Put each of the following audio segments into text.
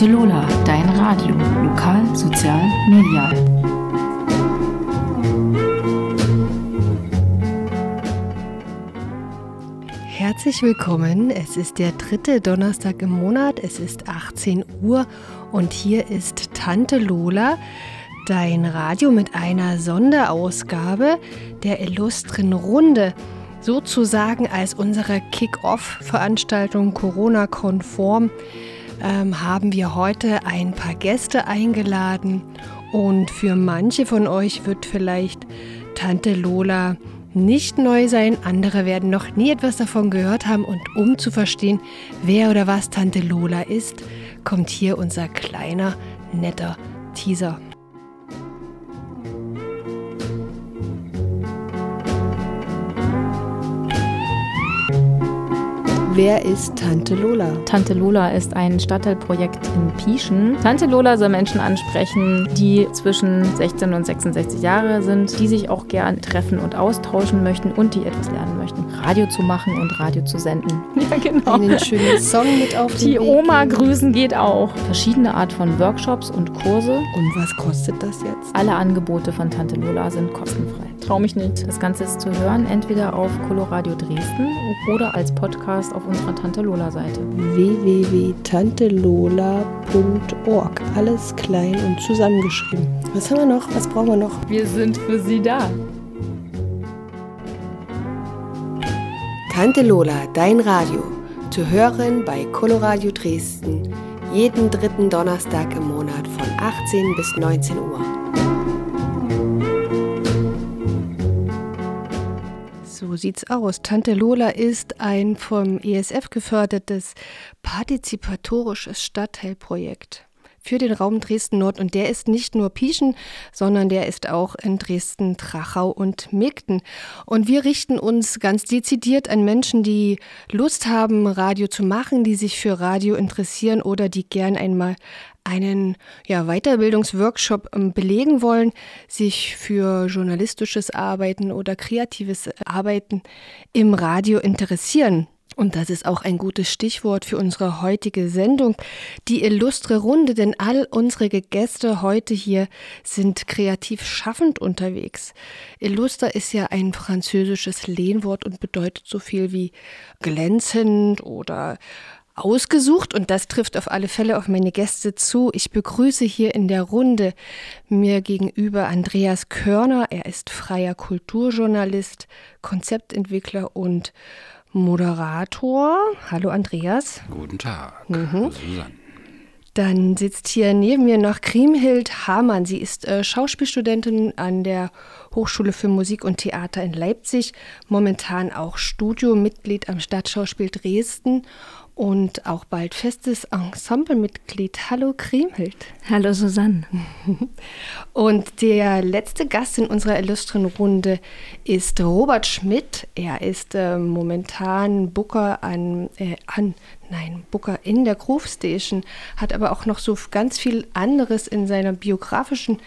Tante Lola, dein Radio, lokal, sozial, medial. Herzlich willkommen. Es ist der dritte Donnerstag im Monat. Es ist 18 Uhr und hier ist Tante Lola, dein Radio mit einer Sonderausgabe der illustren Runde sozusagen als unsere Kick-Off-Veranstaltung Corona-konform ähm, haben wir heute ein paar Gäste eingeladen. Und für manche von euch wird vielleicht Tante Lola nicht neu sein, andere werden noch nie etwas davon gehört haben. Und um zu verstehen, wer oder was Tante Lola ist, kommt hier unser kleiner, netter Teaser. Wer ist Tante Lola? Tante Lola ist ein Stadtteilprojekt in Pieschen. Tante Lola soll Menschen ansprechen, die zwischen 16 und 66 Jahre sind, die sich auch gern treffen und austauschen möchten und die etwas lernen möchten. Radio zu machen und Radio zu senden. Ja, genau. Einen schönen Song mit auf den Die Weg Oma gehen. grüßen geht auch. Verschiedene Art von Workshops und Kurse. Und was kostet das jetzt? Alle Angebote von Tante Lola sind kostenfrei. Trau mich nicht. Das Ganze ist zu hören entweder auf Coloradio Dresden oder als Podcast auf unserer Tante Lola Seite. www.tantelola.org. Alles klein und zusammengeschrieben. Was haben wir noch? Was brauchen wir noch? Wir sind für Sie da. Tante Lola, dein Radio. Zu hören bei Coloradio Dresden. Jeden dritten Donnerstag im Monat von 18 bis 19 Uhr. So sieht's aus. Tante Lola ist ein vom ESF gefördertes partizipatorisches Stadtteilprojekt für den Raum Dresden-Nord. Und der ist nicht nur Pieschen, sondern der ist auch in Dresden, Trachau und Megden. Und wir richten uns ganz dezidiert an Menschen, die Lust haben, Radio zu machen, die sich für Radio interessieren oder die gern einmal einen ja, Weiterbildungsworkshop ähm, belegen wollen, sich für journalistisches Arbeiten oder kreatives Arbeiten im Radio interessieren. Und das ist auch ein gutes Stichwort für unsere heutige Sendung, die illustre Runde, denn all unsere Gäste heute hier sind kreativ schaffend unterwegs. Illuster ist ja ein französisches Lehnwort und bedeutet so viel wie glänzend oder ausgesucht und das trifft auf alle Fälle auf meine Gäste zu. Ich begrüße hier in der Runde mir gegenüber Andreas Körner. Er ist freier Kulturjournalist, Konzeptentwickler und Moderator. Hallo Andreas. Guten Tag. Mhm. Susanne. Dann sitzt hier neben mir noch Kriemhild Hamann. Sie ist äh, Schauspielstudentin an der Hochschule für Musik und Theater in Leipzig, momentan auch Studiomitglied am Stadtschauspiel Dresden und auch bald festes Ensemblemitglied. Hallo Kriemhild. Hallo Susanne. Und der letzte Gast in unserer illustren Runde ist Robert Schmidt. Er ist äh, momentan Booker an, äh, an, nein, Booker in der Groove Station, hat aber auch noch so ganz viel anderes in seiner biografischen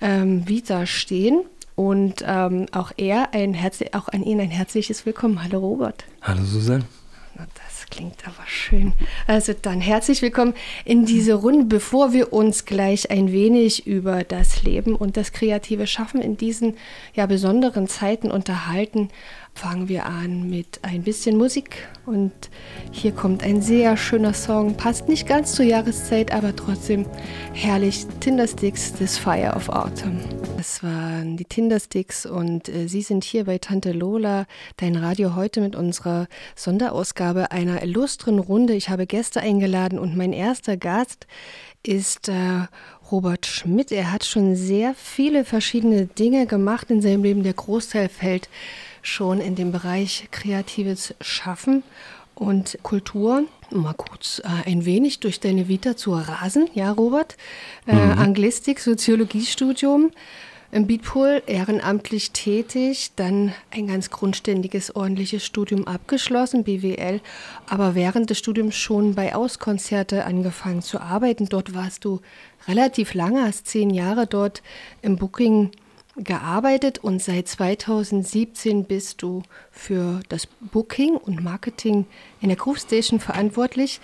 ähm, Vita stehen. Und ähm, auch er, ein Herz auch an ihn ein herzliches Willkommen. Hallo Robert. Hallo Susanne klingt aber schön. Also dann herzlich willkommen in diese Runde, bevor wir uns gleich ein wenig über das Leben und das kreative Schaffen in diesen ja besonderen Zeiten unterhalten fangen wir an mit ein bisschen Musik. Und hier kommt ein sehr schöner Song. Passt nicht ganz zur Jahreszeit, aber trotzdem herrlich. Tindersticks, This Fire of Autumn. Das waren die Tindersticks und äh, Sie sind hier bei Tante Lola, dein Radio heute mit unserer Sonderausgabe einer illustren Runde. Ich habe Gäste eingeladen und mein erster Gast ist äh, Robert Schmidt. Er hat schon sehr viele verschiedene Dinge gemacht in seinem Leben. Der Großteil fällt schon in dem Bereich kreatives Schaffen und Kultur. Mal kurz äh, ein wenig durch deine Vita zu rasen, ja, Robert. Äh, mhm. Anglistik, Soziologiestudium, im Beatpool ehrenamtlich tätig, dann ein ganz grundständiges, ordentliches Studium abgeschlossen, BWL, aber während des Studiums schon bei Auskonzerte angefangen zu arbeiten. Dort warst du relativ lange, hast zehn Jahre dort im Booking gearbeitet und seit 2017 bist du für das Booking und Marketing in der Groove Station verantwortlich.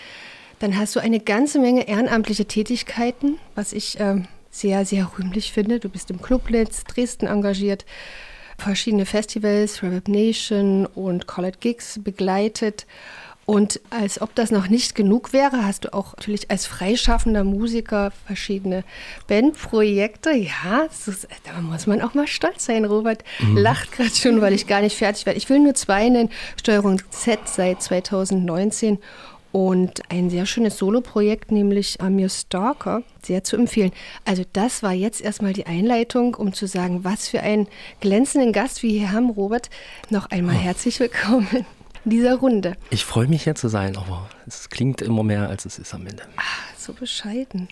Dann hast du eine ganze Menge ehrenamtliche Tätigkeiten, was ich äh, sehr, sehr rühmlich finde. Du bist im Clublitz Dresden engagiert, verschiedene Festivals, Reverb Nation und College Gigs begleitet. Und als ob das noch nicht genug wäre, hast du auch natürlich als freischaffender Musiker verschiedene Bandprojekte. Ja, ist, da muss man auch mal stolz sein. Robert mhm. lacht gerade schon, weil ich gar nicht fertig werde. Ich will nur zwei nennen. Steuerung Z seit 2019 und ein sehr schönes Soloprojekt, nämlich Amir Stalker, sehr zu empfehlen. Also das war jetzt erstmal die Einleitung, um zu sagen, was für einen glänzenden Gast wir hier haben, Robert. Noch einmal oh. herzlich willkommen dieser Runde. Ich freue mich hier zu sein, aber es klingt immer mehr, als es ist am Ende. Ach, so bescheiden.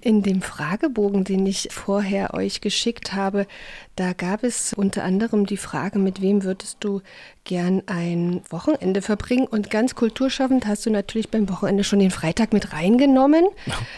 In dem Fragebogen, den ich vorher euch geschickt habe, da gab es unter anderem die Frage, mit wem würdest du gern ein Wochenende verbringen? Und ganz kulturschaffend hast du natürlich beim Wochenende schon den Freitag mit reingenommen.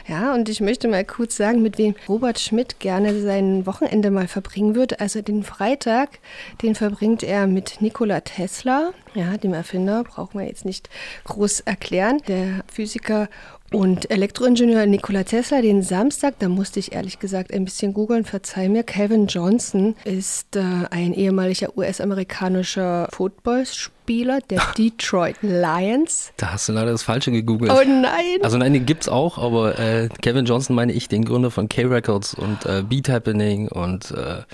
Ja, und ich möchte mal kurz sagen, mit wem Robert Schmidt gerne sein Wochenende mal verbringen würde. Also den Freitag, den verbringt er mit Nikola Tesla, ja, dem Erfinder, brauchen wir jetzt nicht groß erklären, der Physiker und Elektroingenieur Nikola Tesla den Samstag, da musste ich ehrlich gesagt ein bisschen googeln, verzeih mir, Calvin Johnson ist äh, ein ehemaliger US-amerikanischer Footballspieler Spieler der Detroit Lions. Da hast du leider das Falsche gegoogelt. Oh nein! Also nein, den gibt's auch, aber äh, Kevin Johnson meine ich, den Gründer von K-Records und äh, Beat Happening und äh,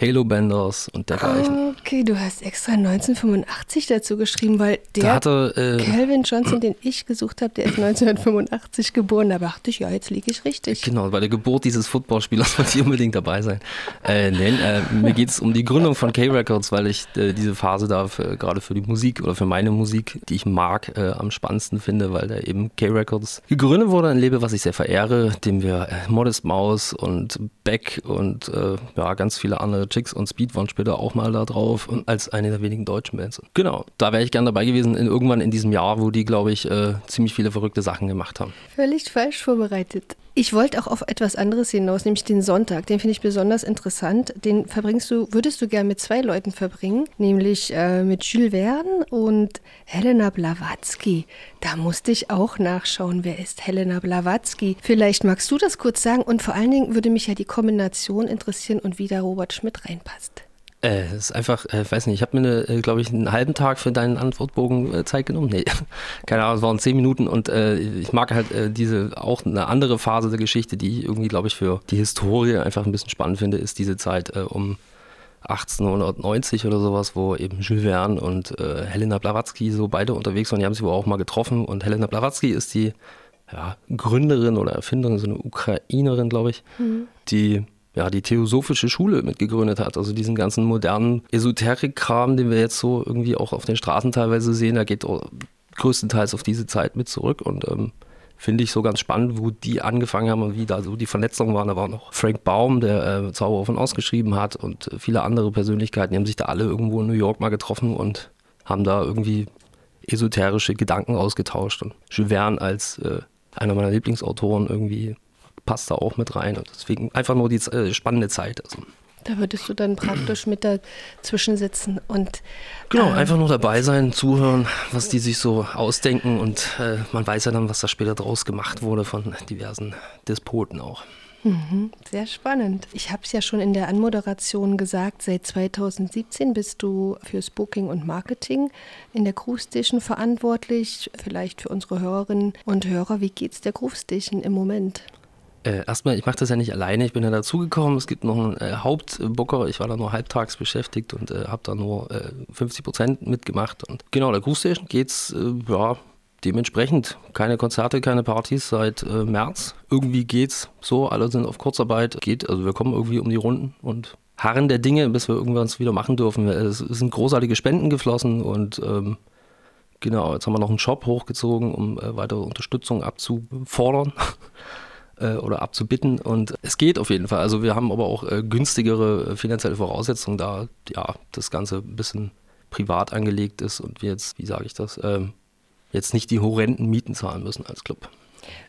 Halo Benders und dergleichen. Okay, du hast extra 1985 dazu geschrieben, weil der hatte, äh, Calvin Johnson, den ich gesucht habe, der ist 1985 geboren. Da dachte ich, ja, jetzt liege ich richtig. Genau, bei der Geburt dieses Footballspielers wollte ich unbedingt dabei sein. Äh, nein, äh, mir geht es um die Gründung von K-Records, weil ich diese Phase da gerade für die Musik Musik oder für meine Musik, die ich mag, äh, am spannendsten finde, weil da eben K-Records gegründet wurde, ein Label, was ich sehr verehre, dem wir äh, Modest Mouse und Beck und äh, ja, ganz viele andere Chicks und Speed waren später auch mal da drauf und als eine der wenigen deutschen Bands. Genau, da wäre ich gern dabei gewesen, in, irgendwann in diesem Jahr, wo die, glaube ich, äh, ziemlich viele verrückte Sachen gemacht haben. Völlig falsch vorbereitet. Ich wollte auch auf etwas anderes hinaus, nämlich den Sonntag. Den finde ich besonders interessant. Den verbringst du, würdest du gern mit zwei Leuten verbringen, nämlich äh, mit Jules Verne und Helena Blavatsky. Da musste ich auch nachschauen, wer ist Helena Blavatsky. Vielleicht magst du das kurz sagen und vor allen Dingen würde mich ja die Kombination interessieren und wie da Robert Schmidt reinpasst. Äh, es ist einfach, äh, weiß nicht, ich habe mir, äh, glaube ich, einen halben Tag für deinen Antwortbogen äh, Zeit genommen. Nee, keine Ahnung, es waren zehn Minuten und äh, ich mag halt äh, diese, auch eine andere Phase der Geschichte, die ich irgendwie, glaube ich, für die Historie einfach ein bisschen spannend finde, ist diese Zeit um 1890 oder sowas, wo eben Jules Verne und Helena Blavatsky so beide unterwegs waren. Die haben sich wohl auch mal getroffen und Helena Blavatsky ist die ja, Gründerin oder Erfinderin, so eine Ukrainerin, glaube ich, mhm. die ja, die theosophische Schule mitgegründet hat. Also diesen ganzen modernen Esoterik-Kram, den wir jetzt so irgendwie auch auf den Straßen teilweise sehen, der geht größtenteils auf diese Zeit mit zurück und ähm, finde ich so ganz spannend, wo die angefangen haben und wie da so die Vernetzungen waren. Da war noch Frank Baum, der äh, Zauberer von ausgeschrieben hat und viele andere Persönlichkeiten, die haben sich da alle irgendwo in New York mal getroffen und haben da irgendwie esoterische Gedanken ausgetauscht. Und Jules Verne als äh, einer meiner Lieblingsautoren irgendwie passt da auch mit rein. Und deswegen einfach nur die äh, spannende Zeit. Also. Da würdest du dann praktisch mit dazwischen sitzen und. Genau, ähm, einfach nur dabei sein, zuhören, was die sich so ausdenken und äh, man weiß ja dann, was da später draus gemacht wurde von diversen Despoten auch. Mhm, sehr spannend. Ich habe es ja schon in der Anmoderation gesagt, seit 2017 bist du fürs Booking und Marketing in der Groove Station verantwortlich. Vielleicht für unsere Hörerinnen und Hörer, wie geht es der Groove Station im Moment? Äh, erstmal, ich mache das ja nicht alleine, ich bin ja dazugekommen. Es gibt noch einen äh, Hauptbooker, ich war da nur halbtags beschäftigt und äh, habe da nur äh, 50 Prozent mitgemacht. Und genau, der Groove Station geht's äh, ja dementsprechend. Keine Konzerte, keine Partys seit äh, März. Irgendwie geht's so, alle sind auf Kurzarbeit. Geht, also wir kommen irgendwie um die Runden und harren der Dinge, bis wir irgendwann es wieder machen dürfen. Es sind großartige Spenden geflossen und ähm, genau, jetzt haben wir noch einen Shop hochgezogen, um äh, weitere Unterstützung abzufordern. Äh, oder abzubitten. Und es geht auf jeden Fall. Also wir haben aber auch äh, günstigere äh, finanzielle Voraussetzungen, da ja das Ganze ein bisschen privat angelegt ist und wir jetzt, wie sage ich das, ähm, jetzt nicht die horrenden Mieten zahlen müssen als Club.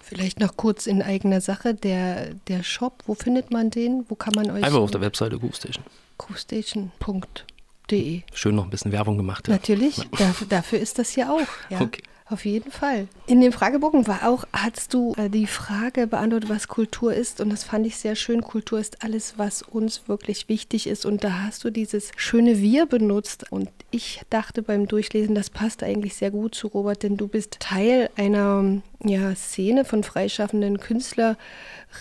Vielleicht noch kurz in eigener Sache, der, der Shop, wo findet man den? Wo kann man euch... Einfach auf der Webseite Groovestation. Groovestation.de Schön noch ein bisschen Werbung gemacht. Ja. Natürlich, dafür, dafür ist das ja auch. Ja. Okay. Auf jeden Fall. In dem Fragebogen war auch, hast du äh, die Frage beantwortet, was Kultur ist. Und das fand ich sehr schön. Kultur ist alles, was uns wirklich wichtig ist. Und da hast du dieses schöne Wir benutzt. Und ich dachte beim Durchlesen, das passt eigentlich sehr gut zu Robert, denn du bist Teil einer ja, Szene von freischaffenden Künstlern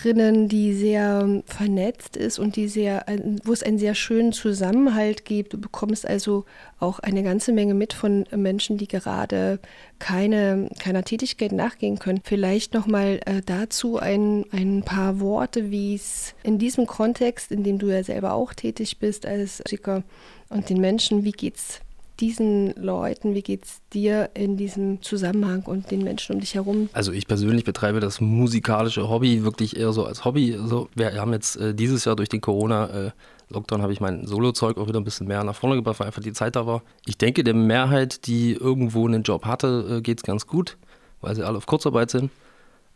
Rinnen, die sehr ähm, vernetzt ist und die sehr, wo es einen sehr schönen Zusammenhalt gibt. Du bekommst also auch eine ganze Menge mit von Menschen, die gerade keine, keiner Tätigkeit nachgehen können. Vielleicht nochmal äh, dazu ein, ein paar Worte, wie es in diesem Kontext, in dem du ja selber auch tätig bist als Musiker und den Menschen, wie geht es diesen Leuten, wie geht es dir in diesem Zusammenhang und den Menschen um dich herum? Also ich persönlich betreibe das musikalische Hobby wirklich eher so als Hobby. Also wir haben jetzt äh, dieses Jahr durch den Corona-Lockdown habe ich mein Solo-Zeug auch wieder ein bisschen mehr nach vorne gebracht, weil einfach die Zeit da war. Ich denke, der Mehrheit, die irgendwo einen Job hatte, äh, geht es ganz gut, weil sie alle auf Kurzarbeit sind.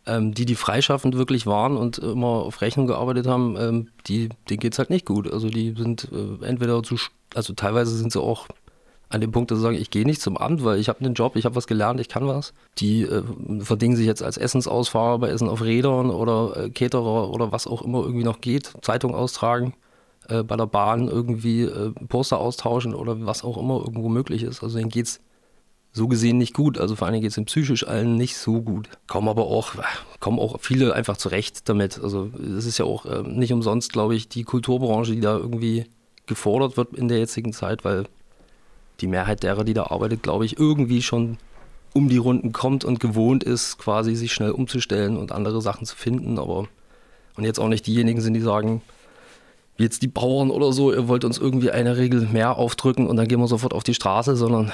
Ähm, die, die freischaffend wirklich waren und immer auf Rechnung gearbeitet haben, ähm, die, denen geht es halt nicht gut. Also die sind äh, entweder zu, also teilweise sind sie auch an dem Punkt, dass sie sagen, ich gehe nicht zum Amt, weil ich habe einen Job, ich habe was gelernt, ich kann was. Die äh, verdingen sich jetzt als Essensausfahrer bei Essen auf Rädern oder äh, Caterer oder was auch immer irgendwie noch geht, Zeitung austragen, äh, bei der Bahn irgendwie äh, Poster austauschen oder was auch immer irgendwo möglich ist. Also denen geht es so gesehen nicht gut. Also vor allem geht es ihnen psychisch allen nicht so gut. Kommen aber auch, kommen auch viele einfach zurecht damit. Also es ist ja auch äh, nicht umsonst, glaube ich, die Kulturbranche, die da irgendwie gefordert wird in der jetzigen Zeit, weil die Mehrheit derer, die da arbeitet, glaube ich, irgendwie schon um die Runden kommt und gewohnt ist, quasi sich schnell umzustellen und andere Sachen zu finden. Aber und jetzt auch nicht diejenigen sind, die sagen, wie jetzt die Bauern oder so, ihr wollt uns irgendwie eine Regel mehr aufdrücken und dann gehen wir sofort auf die Straße, sondern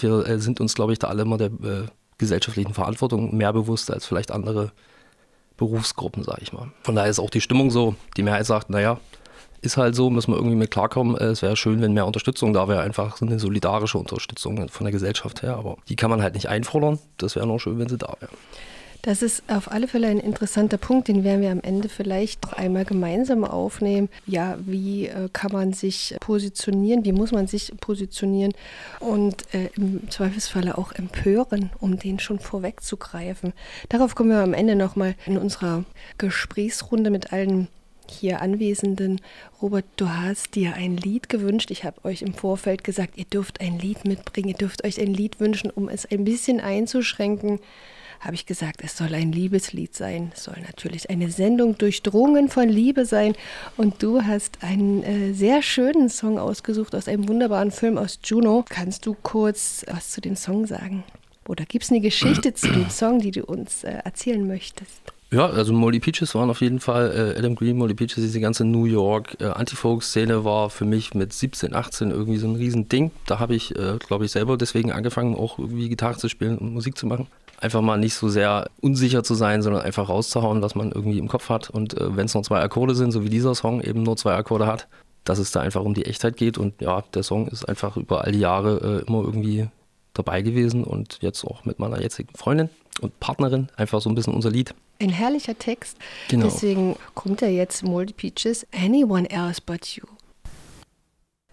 wir äh, sind uns, glaube ich, da alle immer der äh, gesellschaftlichen Verantwortung mehr bewusst als vielleicht andere Berufsgruppen, sage ich mal. Von daher ist auch die Stimmung so, die Mehrheit sagt, naja, ist halt so, müssen wir irgendwie mit klarkommen. Äh, es wäre schön, wenn mehr Unterstützung da wäre, einfach eine solidarische Unterstützung von der Gesellschaft her. Aber die kann man halt nicht einfordern. Das wäre noch schön, wenn sie da wäre. Das ist auf alle Fälle ein interessanter Punkt, den werden wir am Ende vielleicht noch einmal gemeinsam aufnehmen. Ja, wie äh, kann man sich positionieren? Wie muss man sich positionieren? Und äh, im Zweifelsfalle auch empören, um den schon vorwegzugreifen. Darauf kommen wir am Ende nochmal in unserer Gesprächsrunde mit allen hier Anwesenden, Robert, du hast dir ein Lied gewünscht. Ich habe euch im Vorfeld gesagt, ihr dürft ein Lied mitbringen, ihr dürft euch ein Lied wünschen, um es ein bisschen einzuschränken. Habe ich gesagt, es soll ein Liebeslied sein. Es soll natürlich eine Sendung durchdrungen von Liebe sein. Und du hast einen äh, sehr schönen Song ausgesucht aus einem wunderbaren Film aus Juno. Kannst du kurz was zu dem Song sagen? Oder gibt es eine Geschichte zu dem Song, die du uns äh, erzählen möchtest? Ja, also Molly Peaches waren auf jeden Fall, äh, Adam Green, Molly Peaches, diese ganze New York äh, Anti-Folk-Szene war für mich mit 17, 18 irgendwie so ein Riesending. Da habe ich, äh, glaube ich, selber deswegen angefangen, auch irgendwie Gitarre zu spielen und Musik zu machen. Einfach mal nicht so sehr unsicher zu sein, sondern einfach rauszuhauen, was man irgendwie im Kopf hat. Und äh, wenn es nur zwei Akkorde sind, so wie dieser Song eben nur zwei Akkorde hat, dass es da einfach um die Echtheit geht. Und ja, der Song ist einfach über all die Jahre äh, immer irgendwie dabei gewesen und jetzt auch mit meiner jetzigen Freundin und Partnerin einfach so ein bisschen unser Lied. Ein herrlicher Text. Genau. Deswegen kommt er jetzt Moldy Peaches, Anyone Else But You.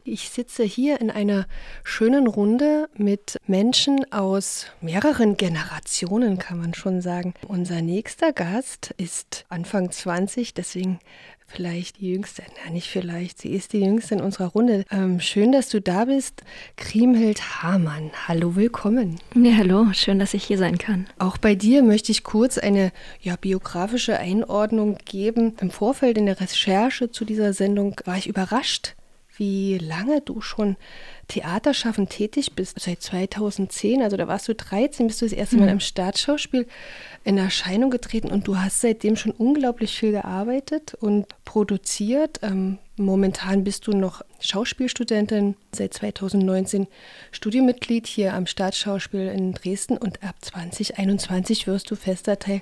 Ich sitze hier in einer schönen Runde mit Menschen aus mehreren Generationen, kann man schon sagen. Unser nächster Gast ist Anfang 20, deswegen vielleicht die Jüngste, na nicht vielleicht, sie ist die Jüngste in unserer Runde. Ähm, schön, dass du da bist. Kriemhild Hamann, hallo, willkommen. Ja, hallo, schön, dass ich hier sein kann. Auch bei dir möchte ich kurz eine ja, biografische Einordnung geben. Im Vorfeld in der Recherche zu dieser Sendung war ich überrascht, wie lange du schon Theaterschaffen tätig bist. Seit 2010, also da warst du 13, bist du das erste Mal mhm. im Staatsschauspiel in Erscheinung getreten und du hast seitdem schon unglaublich viel gearbeitet und produziert. Ähm, momentan bist du noch Schauspielstudentin, seit 2019 Studiomitglied hier am Staatsschauspiel in Dresden und ab 2021 wirst du fester Teil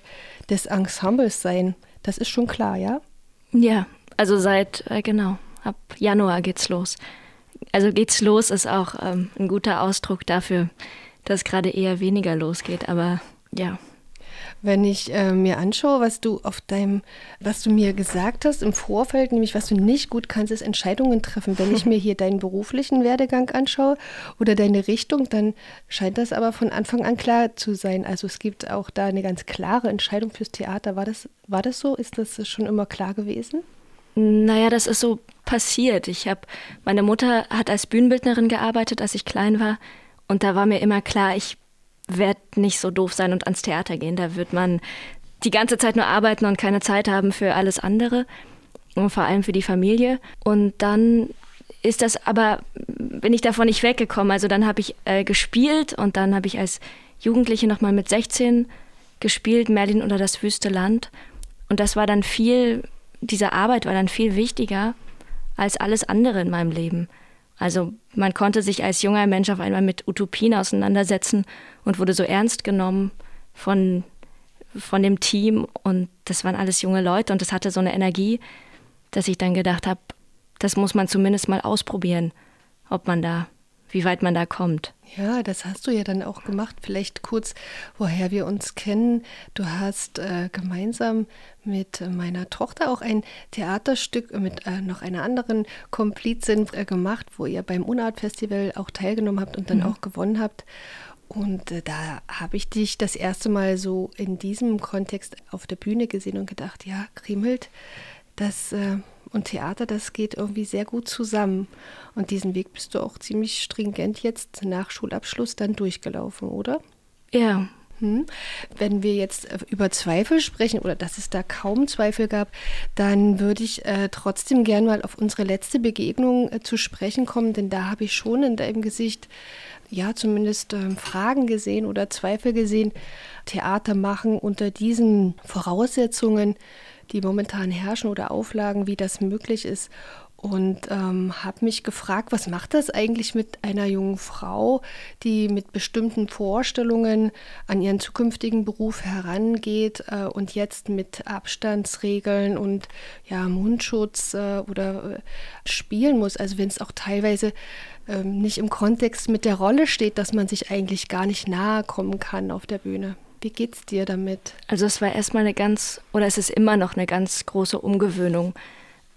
des Ensembles sein. Das ist schon klar, ja? Ja, also seit, äh, genau, ab Januar geht's los. Also geht's los ist auch ähm, ein guter Ausdruck dafür, dass gerade eher weniger losgeht, aber ja. Wenn ich äh, mir anschaue, was du auf deinem, was du mir gesagt hast im Vorfeld, nämlich was du nicht gut kannst, ist Entscheidungen treffen. Wenn ich mir hier deinen beruflichen Werdegang anschaue oder deine Richtung, dann scheint das aber von Anfang an klar zu sein. Also es gibt auch da eine ganz klare Entscheidung fürs Theater. War das, war das so? Ist das schon immer klar gewesen? Naja, das ist so passiert. Ich habe, meine Mutter hat als Bühnenbildnerin gearbeitet, als ich klein war. Und da war mir immer klar, ich werde nicht so doof sein und ans Theater gehen. Da wird man die ganze Zeit nur arbeiten und keine Zeit haben für alles andere. Und vor allem für die Familie. Und dann ist das aber, bin ich davon nicht weggekommen. Also dann habe ich äh, gespielt und dann habe ich als Jugendliche nochmal mit 16 gespielt, Merlin oder das wüste Land. Und das war dann viel, diese Arbeit war dann viel wichtiger als alles andere in meinem Leben. Also man konnte sich als junger Mensch auf einmal mit Utopien auseinandersetzen und wurde so ernst genommen von, von dem Team. Und das waren alles junge Leute und das hatte so eine Energie, dass ich dann gedacht habe, das muss man zumindest mal ausprobieren, ob man da wie weit man da kommt. Ja, das hast du ja dann auch gemacht. Vielleicht kurz, woher wir uns kennen. Du hast äh, gemeinsam mit meiner Tochter auch ein Theaterstück mit äh, noch einer anderen Komplizin äh, gemacht, wo ihr beim Unart-Festival auch teilgenommen habt und dann mhm. auch gewonnen habt. Und äh, da habe ich dich das erste Mal so in diesem Kontext auf der Bühne gesehen und gedacht, ja, Kriemhild, das äh, und Theater, das geht irgendwie sehr gut zusammen. Und diesen Weg bist du auch ziemlich stringent jetzt nach Schulabschluss dann durchgelaufen, oder? Ja. Hm. Wenn wir jetzt äh, über Zweifel sprechen oder dass es da kaum Zweifel gab, dann würde ich äh, trotzdem gern mal auf unsere letzte Begegnung äh, zu sprechen kommen, denn da habe ich schon in deinem Gesicht ja zumindest äh, Fragen gesehen oder Zweifel gesehen. Theater machen unter diesen Voraussetzungen die momentan herrschen oder Auflagen, wie das möglich ist. Und ähm, habe mich gefragt, was macht das eigentlich mit einer jungen Frau, die mit bestimmten Vorstellungen an ihren zukünftigen Beruf herangeht äh, und jetzt mit Abstandsregeln und ja, Mundschutz äh, oder äh, spielen muss. Also wenn es auch teilweise ähm, nicht im Kontext mit der Rolle steht, dass man sich eigentlich gar nicht nahe kommen kann auf der Bühne. Wie geht's dir damit? Also es war erstmal eine ganz, oder es ist immer noch eine ganz große Umgewöhnung,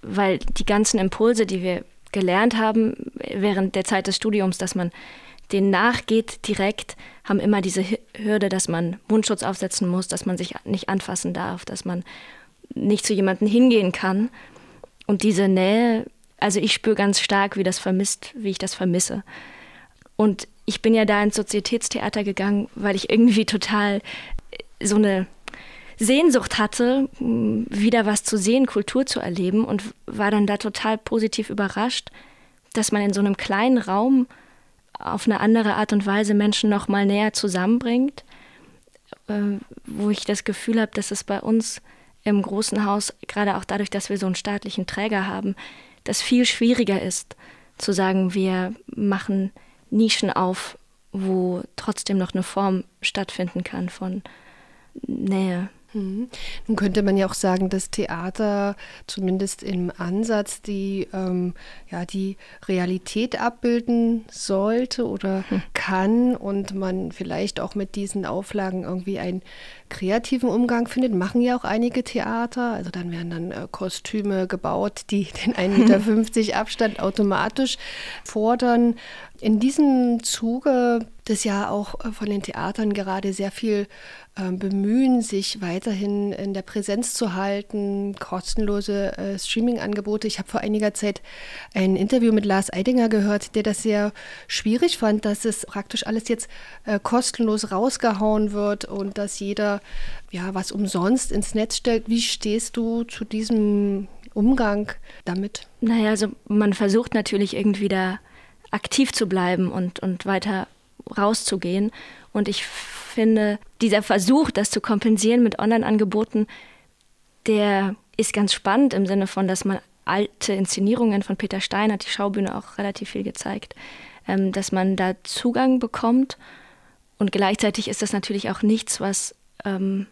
weil die ganzen Impulse, die wir gelernt haben während der Zeit des Studiums, dass man denen nachgeht direkt, haben immer diese Hürde, dass man Mundschutz aufsetzen muss, dass man sich nicht anfassen darf, dass man nicht zu jemandem hingehen kann. Und diese Nähe, also ich spüre ganz stark, wie das vermisst, wie ich das vermisse. Und ich bin ja da ins Sozietätstheater gegangen, weil ich irgendwie total äh, so eine Sehnsucht hatte, wieder was zu sehen, Kultur zu erleben und war dann da total positiv überrascht, dass man in so einem kleinen Raum auf eine andere Art und Weise Menschen noch mal näher zusammenbringt, äh, wo ich das Gefühl habe, dass es bei uns im großen Haus, gerade auch dadurch, dass wir so einen staatlichen Träger haben, das viel schwieriger ist, zu sagen, wir machen Nischen auf, wo trotzdem noch eine Form stattfinden kann von Nähe. Mhm. Nun könnte man ja auch sagen, dass Theater zumindest im Ansatz die, ähm, ja, die Realität abbilden sollte oder hm. kann und man vielleicht auch mit diesen Auflagen irgendwie einen kreativen Umgang findet. Machen ja auch einige Theater. Also dann werden dann äh, Kostüme gebaut, die den 1,50 Meter Abstand automatisch fordern. In diesem Zuge des ja auch äh, von den Theatern gerade sehr viel bemühen, sich weiterhin in der Präsenz zu halten, kostenlose äh, Streaming-Angebote. Ich habe vor einiger Zeit ein Interview mit Lars Eidinger gehört, der das sehr schwierig fand, dass es praktisch alles jetzt äh, kostenlos rausgehauen wird und dass jeder ja was umsonst ins Netz stellt. Wie stehst du zu diesem Umgang damit? Naja, also man versucht natürlich irgendwie da aktiv zu bleiben und, und weiter rauszugehen. Und ich finde, dieser Versuch, das zu kompensieren mit Online-Angeboten, der ist ganz spannend im Sinne von, dass man alte Inszenierungen von Peter Stein hat die Schaubühne auch relativ viel gezeigt, ähm, dass man da Zugang bekommt. Und gleichzeitig ist das natürlich auch nichts, was ähm,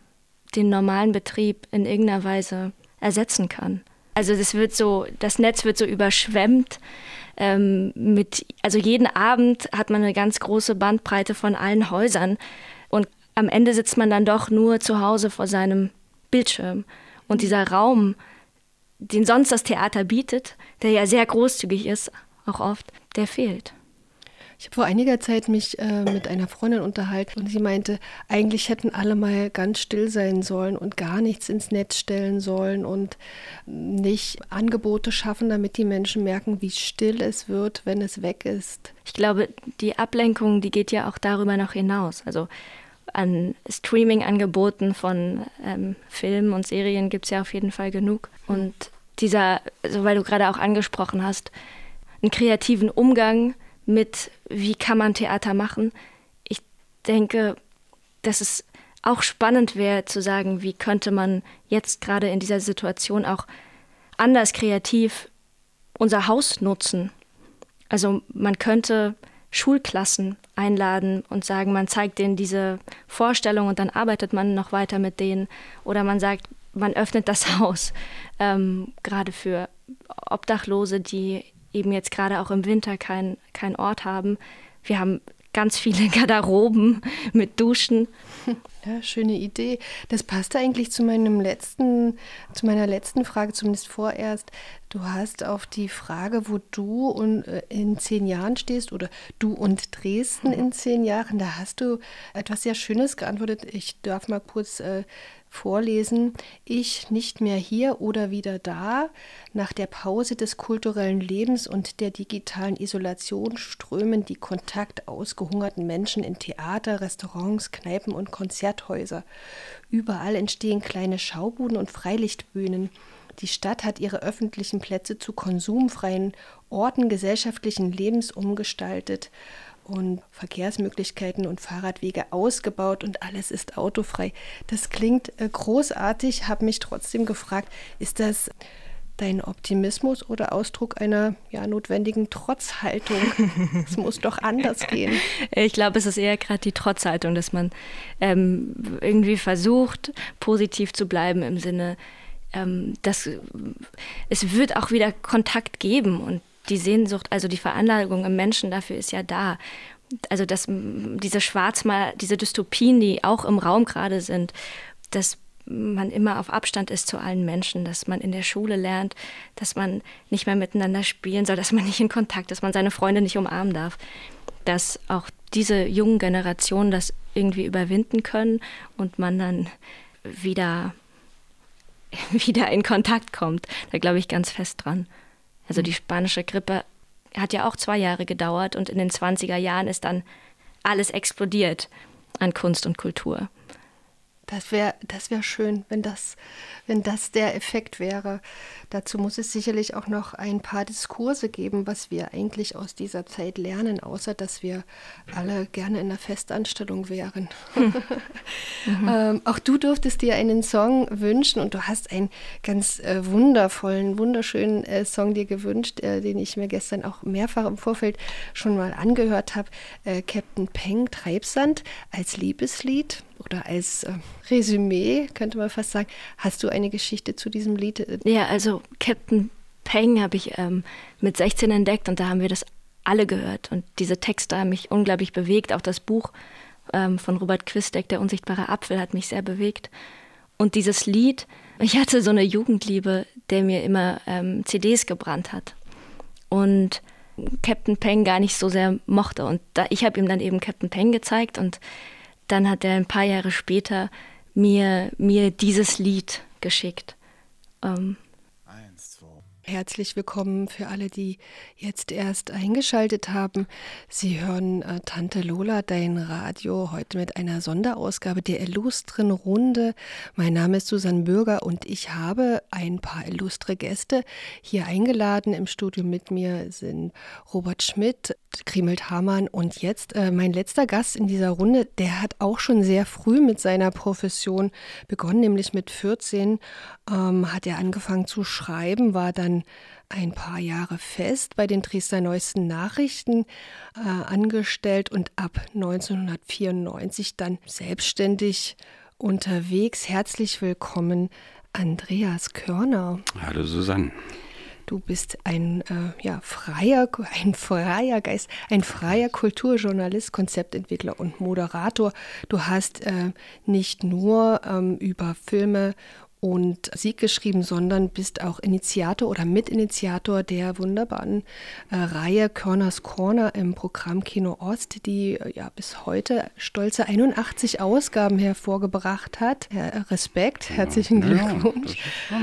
den normalen Betrieb in irgendeiner Weise ersetzen kann. Also das wird so, das Netz wird so überschwemmt ähm, mit, also jeden Abend hat man eine ganz große Bandbreite von allen Häusern. Und am Ende sitzt man dann doch nur zu Hause vor seinem Bildschirm. Und dieser Raum, den sonst das Theater bietet, der ja sehr großzügig ist, auch oft, der fehlt. Ich habe vor einiger Zeit mich äh, mit einer Freundin unterhalten und sie meinte, eigentlich hätten alle mal ganz still sein sollen und gar nichts ins Netz stellen sollen und nicht Angebote schaffen, damit die Menschen merken, wie still es wird, wenn es weg ist. Ich glaube, die Ablenkung, die geht ja auch darüber noch hinaus. Also an Streaming-Angeboten von ähm, Filmen und Serien gibt es ja auf jeden Fall genug. Und dieser, also weil du gerade auch angesprochen hast, einen kreativen Umgang mit, wie kann man Theater machen. Ich denke, dass es auch spannend wäre zu sagen, wie könnte man jetzt gerade in dieser Situation auch anders kreativ unser Haus nutzen. Also man könnte Schulklassen einladen und sagen, man zeigt denen diese Vorstellung und dann arbeitet man noch weiter mit denen. Oder man sagt, man öffnet das Haus, ähm, gerade für Obdachlose, die eben jetzt gerade auch im Winter keinen kein Ort haben. Wir haben ganz viele Garderoben mit Duschen. Ja, schöne Idee. Das passt eigentlich zu meinem letzten, zu meiner letzten Frage, zumindest vorerst. Du hast auf die Frage, wo du äh, in zehn Jahren stehst oder du und Dresden in zehn Jahren, da hast du etwas sehr Schönes geantwortet. Ich darf mal kurz äh, vorlesen. Ich nicht mehr hier oder wieder da. Nach der Pause des kulturellen Lebens und der digitalen Isolation strömen die kontaktausgehungerten Menschen in Theater, Restaurants, Kneipen und Konzerthäuser. Überall entstehen kleine Schaubuden und Freilichtbühnen. Die Stadt hat ihre öffentlichen Plätze zu konsumfreien Orten gesellschaftlichen Lebens umgestaltet und Verkehrsmöglichkeiten und Fahrradwege ausgebaut und alles ist autofrei. Das klingt äh, großartig, habe mich trotzdem gefragt, ist das dein Optimismus oder Ausdruck einer ja, notwendigen Trotzhaltung? es muss doch anders gehen. Ich glaube, es ist eher gerade die Trotzhaltung, dass man ähm, irgendwie versucht, positiv zu bleiben im Sinne, ähm, dass es wird auch wieder Kontakt geben und die Sehnsucht, also die Veranlagung im Menschen dafür ist ja da. Also dass diese Schwarzmal, diese Dystopien, die auch im Raum gerade sind, dass man immer auf Abstand ist zu allen Menschen, dass man in der Schule lernt, dass man nicht mehr miteinander spielen soll, dass man nicht in Kontakt, dass man seine Freunde nicht umarmen darf, dass auch diese jungen Generationen das irgendwie überwinden können und man dann wieder wieder in Kontakt kommt. Da glaube ich ganz fest dran. Also die spanische Grippe hat ja auch zwei Jahre gedauert und in den 20er Jahren ist dann alles explodiert an Kunst und Kultur. Das wäre das wär schön, wenn das, wenn das der Effekt wäre. Dazu muss es sicherlich auch noch ein paar Diskurse geben, was wir eigentlich aus dieser Zeit lernen, außer dass wir alle gerne in einer Festanstellung wären. mhm. ähm, auch du durftest dir einen Song wünschen und du hast einen ganz äh, wundervollen, wunderschönen äh, Song dir gewünscht, äh, den ich mir gestern auch mehrfach im Vorfeld schon mal angehört habe. Äh, Captain Peng Treibsand als Liebeslied oder als äh, Resümee, könnte man fast sagen. Hast du eine Geschichte zu diesem Lied? Ja, also Captain Peng habe ich ähm, mit 16 entdeckt und da haben wir das alle gehört. Und diese Texte haben mich unglaublich bewegt. Auch das Buch ähm, von Robert Quistek, Der unsichtbare Apfel, hat mich sehr bewegt. Und dieses Lied, ich hatte so eine Jugendliebe, der mir immer ähm, CDs gebrannt hat. Und Captain Peng gar nicht so sehr mochte. Und da, ich habe ihm dann eben Captain Peng gezeigt und dann hat er ein paar Jahre später mir, mir dieses Lied geschickt. Ähm, Herzlich willkommen für alle, die jetzt erst eingeschaltet haben. Sie hören äh, Tante Lola, dein Radio, heute mit einer Sonderausgabe der illustren Runde. Mein Name ist Susanne Bürger und ich habe ein paar illustre Gäste hier eingeladen. Im Studio mit mir sind Robert Schmidt, Krimelt Hamann und jetzt äh, mein letzter Gast in dieser Runde, der hat auch schon sehr früh mit seiner Profession begonnen, nämlich mit 14 ähm, hat er angefangen zu schreiben, war dann ein paar Jahre fest bei den Dresdner Neuesten Nachrichten äh, angestellt und ab 1994 dann selbstständig unterwegs. Herzlich willkommen, Andreas Körner. Hallo Susanne. Du bist ein äh, ja, freier, ein freier Geist, ein freier Kulturjournalist, Konzeptentwickler und Moderator. Du hast äh, nicht nur ähm, über Filme und Sieg geschrieben, sondern bist auch Initiator oder Mitinitiator der wunderbaren äh, Reihe Körners Corner im Programm Kino Ost, die äh, ja bis heute stolze 81 Ausgaben hervorgebracht hat. Ja, Respekt, herzlichen Glückwunsch. Ja,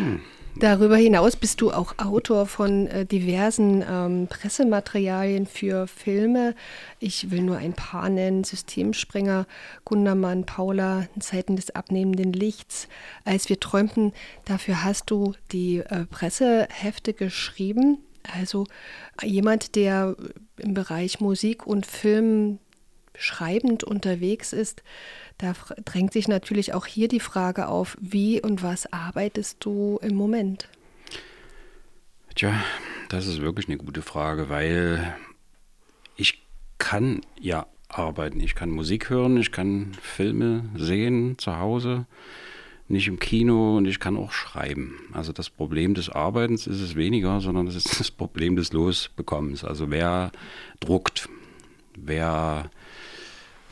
Darüber hinaus bist du auch Autor von äh, diversen ähm, Pressematerialien für Filme. Ich will nur ein paar nennen: Systemspringer, Gundermann, Paula, Zeiten des abnehmenden Lichts. Als wir träumten, dafür hast du die äh, Pressehefte geschrieben. Also jemand, der im Bereich Musik und Film schreibend unterwegs ist, da drängt sich natürlich auch hier die Frage auf, wie und was arbeitest du im Moment? Tja, das ist wirklich eine gute Frage, weil ich kann ja arbeiten. Ich kann Musik hören, ich kann Filme sehen zu Hause, nicht im Kino und ich kann auch schreiben. Also das Problem des Arbeitens ist es weniger, sondern es ist das Problem des Losbekommens. Also wer druckt, wer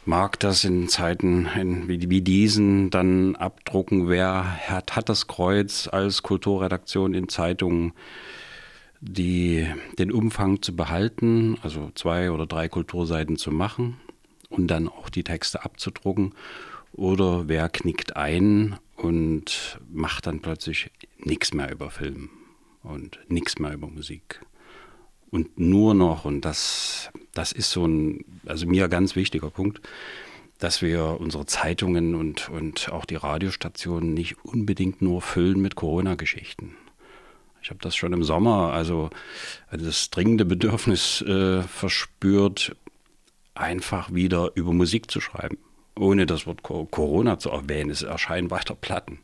mag das in Zeiten in, wie, wie, diesen dann abdrucken. Wer hat, hat das Kreuz als Kulturredaktion in Zeitungen, die, den Umfang zu behalten, also zwei oder drei Kulturseiten zu machen und dann auch die Texte abzudrucken? Oder wer knickt ein und macht dann plötzlich nichts mehr über Film und nichts mehr über Musik? Und nur noch, und das, das ist so ein, also mir ganz wichtiger Punkt, dass wir unsere Zeitungen und, und auch die Radiostationen nicht unbedingt nur füllen mit Corona-Geschichten. Ich habe das schon im Sommer, also das dringende Bedürfnis äh, verspürt, einfach wieder über Musik zu schreiben ohne das Wort Corona zu erwähnen, es erscheinen weiter Platten.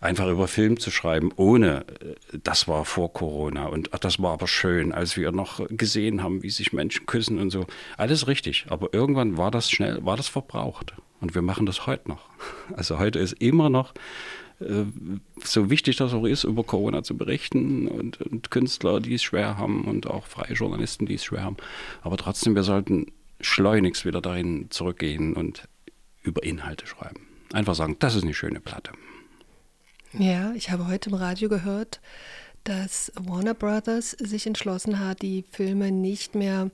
Einfach über Film zu schreiben, ohne, äh, das war vor Corona und das war aber schön, als wir noch gesehen haben, wie sich Menschen küssen und so. Alles richtig, aber irgendwann war das schnell, war das verbraucht. Und wir machen das heute noch. Also heute ist immer noch äh, so wichtig das auch ist, über Corona zu berichten und, und Künstler, die es schwer haben und auch freie Journalisten, die es schwer haben. Aber trotzdem, wir sollten schleunigst wieder dahin zurückgehen und über Inhalte schreiben. Einfach sagen, das ist eine schöne Platte. Ja, ich habe heute im Radio gehört, dass Warner Brothers sich entschlossen hat, die Filme nicht mehr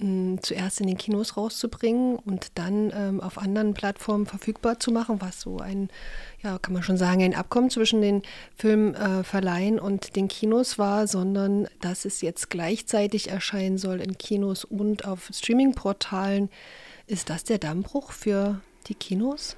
mh, hm, zuerst in den Kinos rauszubringen und dann ähm, auf anderen Plattformen verfügbar zu machen, was so ein, ja, kann man schon sagen, ein Abkommen zwischen den Filmverleihen äh, und den Kinos war, sondern dass es jetzt gleichzeitig erscheinen soll in Kinos und auf Streaming-Portalen. Ist das der Dammbruch für die Kinos?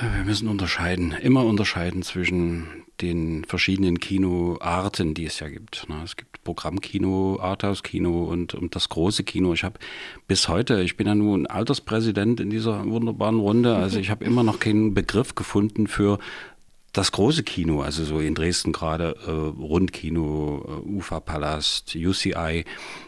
Wir müssen unterscheiden, immer unterscheiden zwischen den verschiedenen Kinoarten, die es ja gibt. Ne? Es gibt Programmkino, Arthouse-Kino und, und das große Kino. Ich habe bis heute, ich bin ja nun Alterspräsident in dieser wunderbaren Runde, also ich habe immer noch keinen Begriff gefunden für das große Kino, also so in Dresden gerade äh, Rundkino, äh, Ufa-Palast, UCI,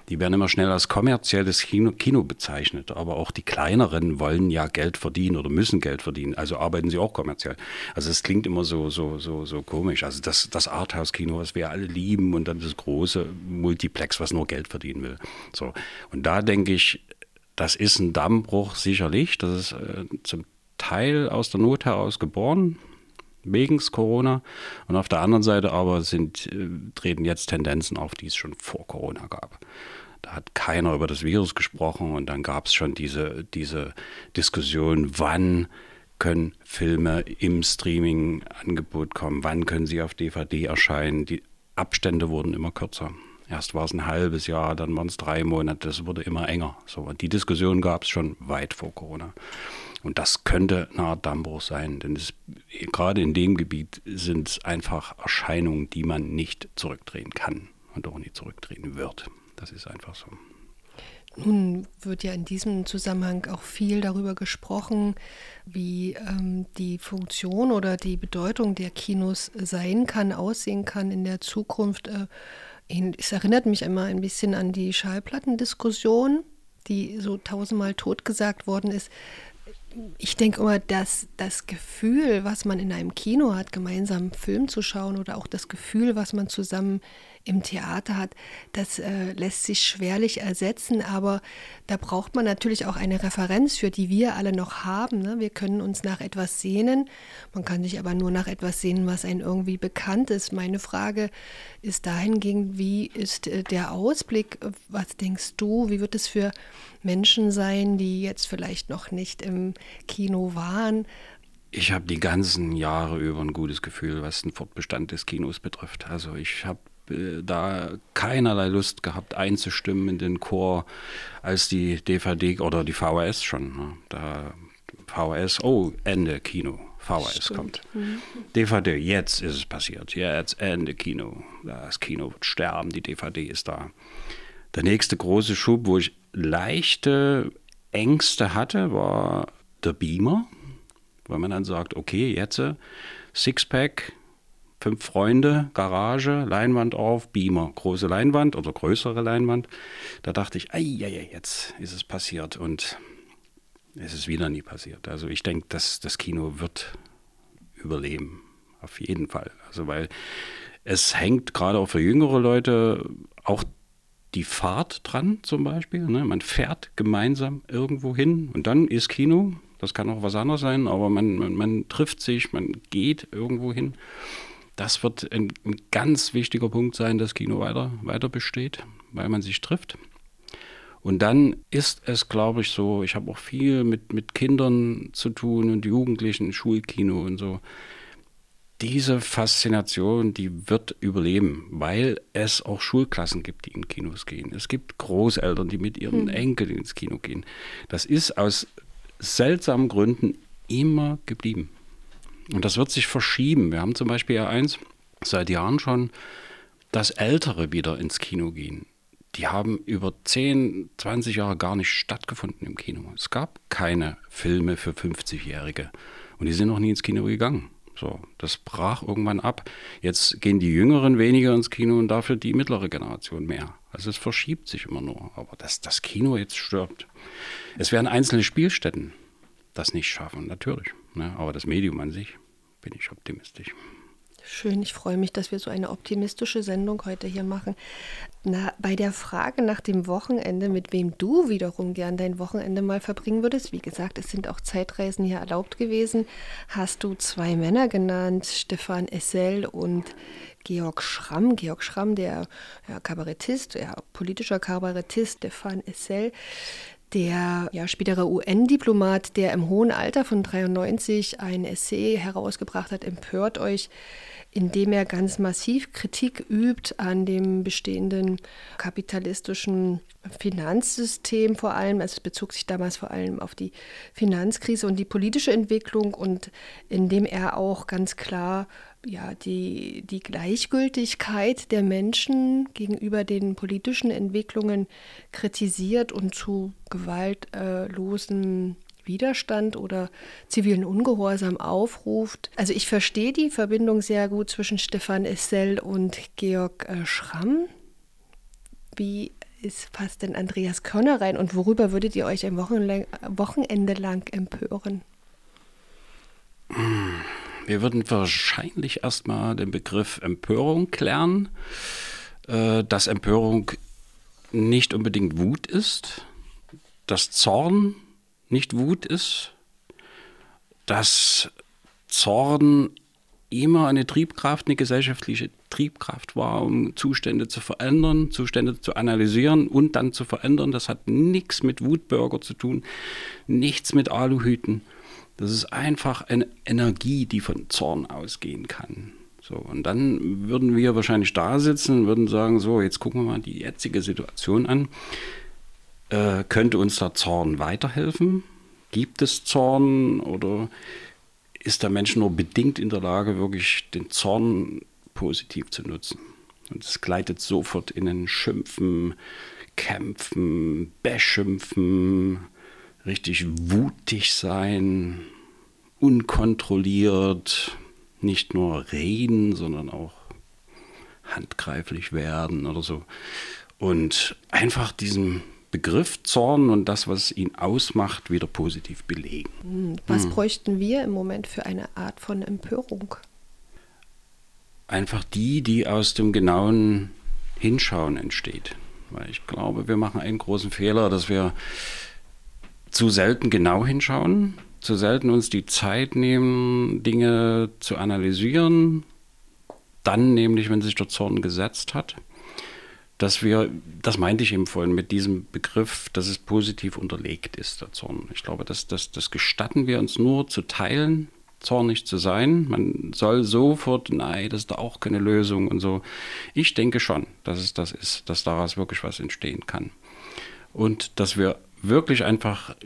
die werden immer schnell als kommerzielles Kino, Kino bezeichnet. Aber auch die kleineren wollen ja Geld verdienen oder müssen Geld verdienen. Also arbeiten sie auch kommerziell. Also es klingt immer so, so, so, so komisch. Also das, das Arthouse-Kino, was wir alle lieben und dann das große Multiplex, was nur Geld verdienen will. So. Und da denke ich, das ist ein Dammbruch sicherlich. Das ist äh, zum Teil aus der Not heraus geboren wegen Corona. Und auf der anderen Seite aber sind, äh, treten jetzt Tendenzen auf, die es schon vor Corona gab. Da hat keiner über das Virus gesprochen und dann gab es schon diese, diese Diskussion, wann können Filme im Streaming-Angebot kommen, wann können sie auf DVD erscheinen. Die Abstände wurden immer kürzer. Erst war es ein halbes Jahr, dann waren es drei Monate, das wurde immer enger. So, die Diskussion gab es schon weit vor Corona. Und das könnte eine Art Dammbruch sein, denn es, gerade in dem Gebiet sind es einfach Erscheinungen, die man nicht zurückdrehen kann und auch nicht zurückdrehen wird. Das ist einfach so. Nun wird ja in diesem Zusammenhang auch viel darüber gesprochen, wie ähm, die Funktion oder die Bedeutung der Kinos sein kann, aussehen kann in der Zukunft. Äh, es erinnert mich immer ein bisschen an die Schallplattendiskussion, die so tausendmal totgesagt worden ist ich denke immer, dass das Gefühl, was man in einem Kino hat, gemeinsam einen Film zu schauen oder auch das Gefühl, was man zusammen im Theater hat, das äh, lässt sich schwerlich ersetzen, aber da braucht man natürlich auch eine Referenz für, die wir alle noch haben. Ne? Wir können uns nach etwas sehnen, man kann sich aber nur nach etwas sehnen, was einem irgendwie bekannt ist. Meine Frage ist dahingehend, wie ist äh, der Ausblick? Was denkst du, wie wird es für Menschen sein, die jetzt vielleicht noch nicht im Kino waren? Ich habe die ganzen Jahre über ein gutes Gefühl, was den Fortbestand des Kinos betrifft. Also ich habe äh, da keinerlei Lust gehabt einzustimmen in den Chor, als die DVD oder die VHS schon. Ne? Da VHS, oh, Ende Kino. VHS Stimmt. kommt. Mhm. DVD, jetzt ist es passiert. Jetzt Ende Kino. Das Kino wird sterben, die DVD ist da. Der nächste große Schub, wo ich leichte Ängste hatte, war der Beamer. Weil man dann sagt, okay, jetzt äh, Sixpack, fünf Freunde, Garage, Leinwand auf, Beamer, große Leinwand oder größere Leinwand. Da dachte ich, ei, ei, jetzt ist es passiert und es ist wieder nie passiert. Also ich denke, dass das Kino wird überleben, auf jeden Fall. Also weil es hängt gerade auch für jüngere Leute auch die Fahrt dran zum Beispiel. Ne? Man fährt gemeinsam irgendwo hin und dann ist Kino. Das kann auch was anderes sein, aber man, man, man trifft sich, man geht irgendwo hin. Das wird ein, ein ganz wichtiger Punkt sein, dass Kino weiter, weiter besteht, weil man sich trifft. Und dann ist es, glaube ich, so, ich habe auch viel mit, mit Kindern zu tun und Jugendlichen, Schulkino und so. Diese Faszination, die wird überleben, weil es auch Schulklassen gibt, die in Kinos gehen. Es gibt Großeltern, die mit ihren hm. Enkeln ins Kino gehen. Das ist aus seltsamen Gründen immer geblieben. Und das wird sich verschieben. Wir haben zum Beispiel ja eins seit Jahren schon, dass Ältere wieder ins Kino gehen. Die haben über 10, 20 Jahre gar nicht stattgefunden im Kino. Es gab keine Filme für 50-Jährige. Und die sind noch nie ins Kino gegangen. So, das brach irgendwann ab. Jetzt gehen die Jüngeren weniger ins Kino und dafür die mittlere Generation mehr. Also es verschiebt sich immer nur. Aber dass das Kino jetzt stirbt. Es werden einzelne Spielstätten das nicht schaffen, natürlich. Ne? Aber das Medium an sich bin ich optimistisch. Schön, ich freue mich, dass wir so eine optimistische Sendung heute hier machen. Na, bei der Frage nach dem Wochenende, mit wem du wiederum gern dein Wochenende mal verbringen würdest, wie gesagt, es sind auch Zeitreisen hier erlaubt gewesen, hast du zwei Männer genannt, Stefan Essel und Georg Schramm. Georg Schramm, der ja, Kabarettist, ja, politischer Kabarettist, Stefan Essel, der ja, spätere UN-Diplomat, der im hohen Alter von 93 ein Essay herausgebracht hat, empört euch, indem er ganz massiv Kritik übt an dem bestehenden kapitalistischen Finanzsystem vor allem. Also es bezog sich damals vor allem auf die Finanzkrise und die politische Entwicklung und indem er auch ganz klar ja, die, die Gleichgültigkeit der Menschen gegenüber den politischen Entwicklungen kritisiert und zu gewaltlosen Widerstand oder zivilen Ungehorsam aufruft. Also ich verstehe die Verbindung sehr gut zwischen Stefan Essel und Georg äh, Schramm. Wie ist passt denn Andreas Körner rein und worüber würdet ihr euch ein Wochenende lang empören? Hm. Wir würden wahrscheinlich erstmal den Begriff Empörung klären, äh, dass Empörung nicht unbedingt Wut ist, dass Zorn nicht Wut ist, dass Zorn immer eine Triebkraft, eine gesellschaftliche Triebkraft war, um Zustände zu verändern, Zustände zu analysieren und dann zu verändern. Das hat nichts mit Wutbürger zu tun, nichts mit Aluhüten. Das ist einfach eine Energie, die von Zorn ausgehen kann. So, und dann würden wir wahrscheinlich da sitzen und würden sagen, so, jetzt gucken wir mal die jetzige Situation an. Äh, könnte uns der Zorn weiterhelfen? Gibt es Zorn oder ist der Mensch nur bedingt in der Lage, wirklich den Zorn positiv zu nutzen? Und es gleitet sofort in ein Schimpfen, Kämpfen, Beschimpfen, richtig wutig sein, unkontrolliert, nicht nur reden, sondern auch handgreiflich werden oder so. Und einfach diesem Begriff Zorn und das, was ihn ausmacht, wieder positiv belegen. Hm, was hm. bräuchten wir im Moment für eine Art von Empörung? Einfach die, die aus dem genauen Hinschauen entsteht. Weil ich glaube, wir machen einen großen Fehler, dass wir zu selten genau hinschauen, zu selten uns die Zeit nehmen, Dinge zu analysieren, dann nämlich, wenn sich der Zorn gesetzt hat, dass wir, das meinte ich eben vorhin mit diesem Begriff, dass es positiv unterlegt ist, der Zorn. Ich glaube, das, das, das gestatten wir uns nur zu teilen, zornig zu sein. Man soll sofort, nein, das ist da auch keine Lösung und so. Ich denke schon, dass es das ist, dass daraus wirklich was entstehen kann. Und dass wir wirklich einfach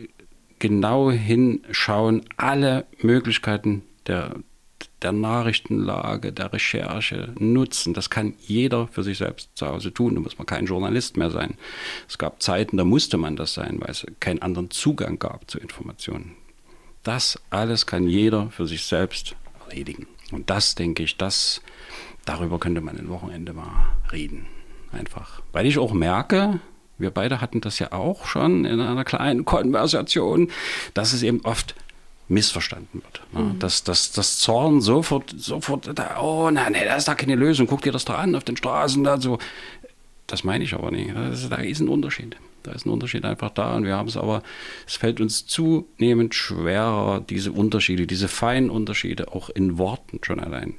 genau hinschauen, alle Möglichkeiten der, der Nachrichtenlage, der Recherche nutzen. Das kann jeder für sich selbst zu Hause tun. Da muss man kein Journalist mehr sein. Es gab Zeiten, da musste man das sein, weil es keinen anderen Zugang gab zu Informationen. Das alles kann jeder für sich selbst erledigen. Und das, denke ich, das, darüber könnte man ein Wochenende mal reden. Einfach. Weil ich auch merke, wir beide hatten das ja auch schon in einer kleinen Konversation, dass es eben oft missverstanden wird. Ne? Mhm. Dass, dass das Zorn sofort, sofort, da, oh nein, nee, da ist da keine Lösung, guck dir das da an auf den Straßen, da so. Das meine ich aber nicht. Das, da ist ein Unterschied. Da ist ein Unterschied einfach da und wir haben es aber, es fällt uns zunehmend schwerer, diese Unterschiede, diese feinen Unterschiede auch in Worten schon allein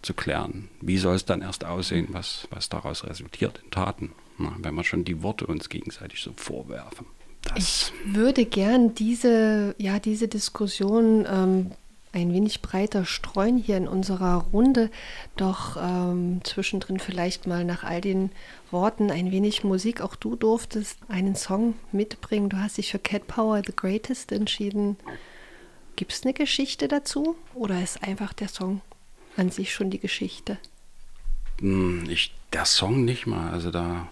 zu klären. Wie soll es dann erst aussehen, was, was daraus resultiert in Taten, na, wenn wir schon die Worte uns gegenseitig so vorwerfen. Das ich würde gern diese, ja, diese Diskussion ähm, ein wenig breiter streuen hier in unserer Runde, doch ähm, zwischendrin vielleicht mal nach all den Worten ein wenig Musik. Auch du durftest einen Song mitbringen. Du hast dich für Cat Power The Greatest entschieden. Gibt es eine Geschichte dazu oder ist einfach der Song an sich schon die Geschichte? Hm, ich, der Song nicht mal. Also da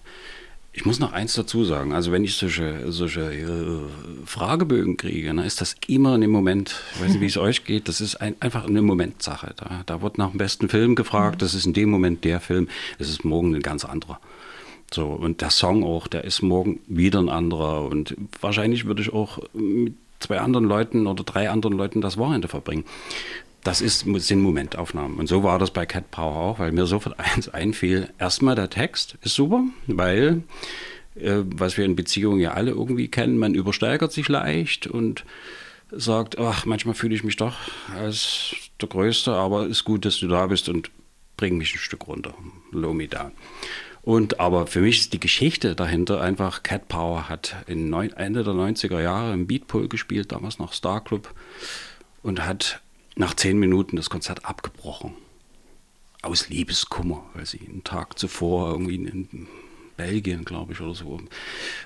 ich muss noch eins dazu sagen. Also wenn ich solche, solche äh, Fragebögen kriege, dann ist das immer in dem Moment, ich weiß nicht, wie es euch geht, das ist ein, einfach eine Momentsache. Da, da wird nach dem besten Film gefragt, das ist in dem Moment der Film, es ist morgen ein ganz anderer. So, und der Song auch, der ist morgen wieder ein anderer. Und wahrscheinlich würde ich auch mit zwei anderen Leuten oder drei anderen Leuten das Wochenende verbringen das ist, sind Momentaufnahmen. Und so war das bei Cat Power auch, weil mir sofort eins einfiel. Erstmal der Text ist super, weil, äh, was wir in Beziehungen ja alle irgendwie kennen, man übersteigert sich leicht und sagt, ach, manchmal fühle ich mich doch als der Größte, aber ist gut, dass du da bist und bring mich ein Stück runter. Low me down. Und aber für mich ist die Geschichte dahinter einfach, Cat Power hat in neun, Ende der 90er Jahre im Beatpool gespielt, damals noch Star Club, und hat nach zehn Minuten das Konzert abgebrochen. Aus Liebeskummer, weil sie einen Tag zuvor irgendwie in Belgien, glaube ich, oder so,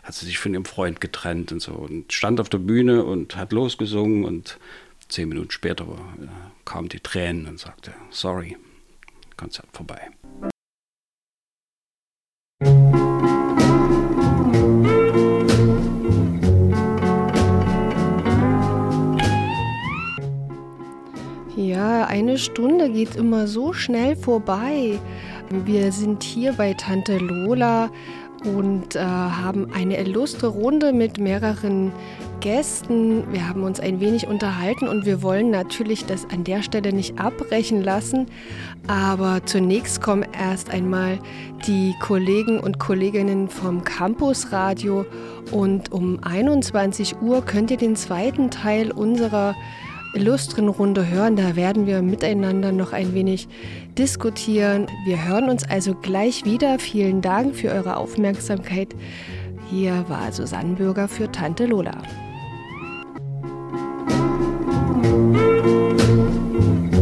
hat sie sich von ihrem Freund getrennt und so und stand auf der Bühne und hat losgesungen und zehn Minuten später äh, kamen die Tränen und sagte, sorry, Konzert vorbei. Eine Stunde geht immer so schnell vorbei. Wir sind hier bei Tante Lola und äh, haben eine illustre Runde mit mehreren Gästen. Wir haben uns ein wenig unterhalten und wir wollen natürlich das an der Stelle nicht abbrechen lassen. Aber zunächst kommen erst einmal die Kollegen und Kolleginnen vom Campusradio und um 21 Uhr könnt ihr den zweiten Teil unserer illustren Runde hören. Da werden wir miteinander noch ein wenig diskutieren. Wir hören uns also gleich wieder. Vielen Dank für eure Aufmerksamkeit. Hier war Susanne Bürger für Tante Lola.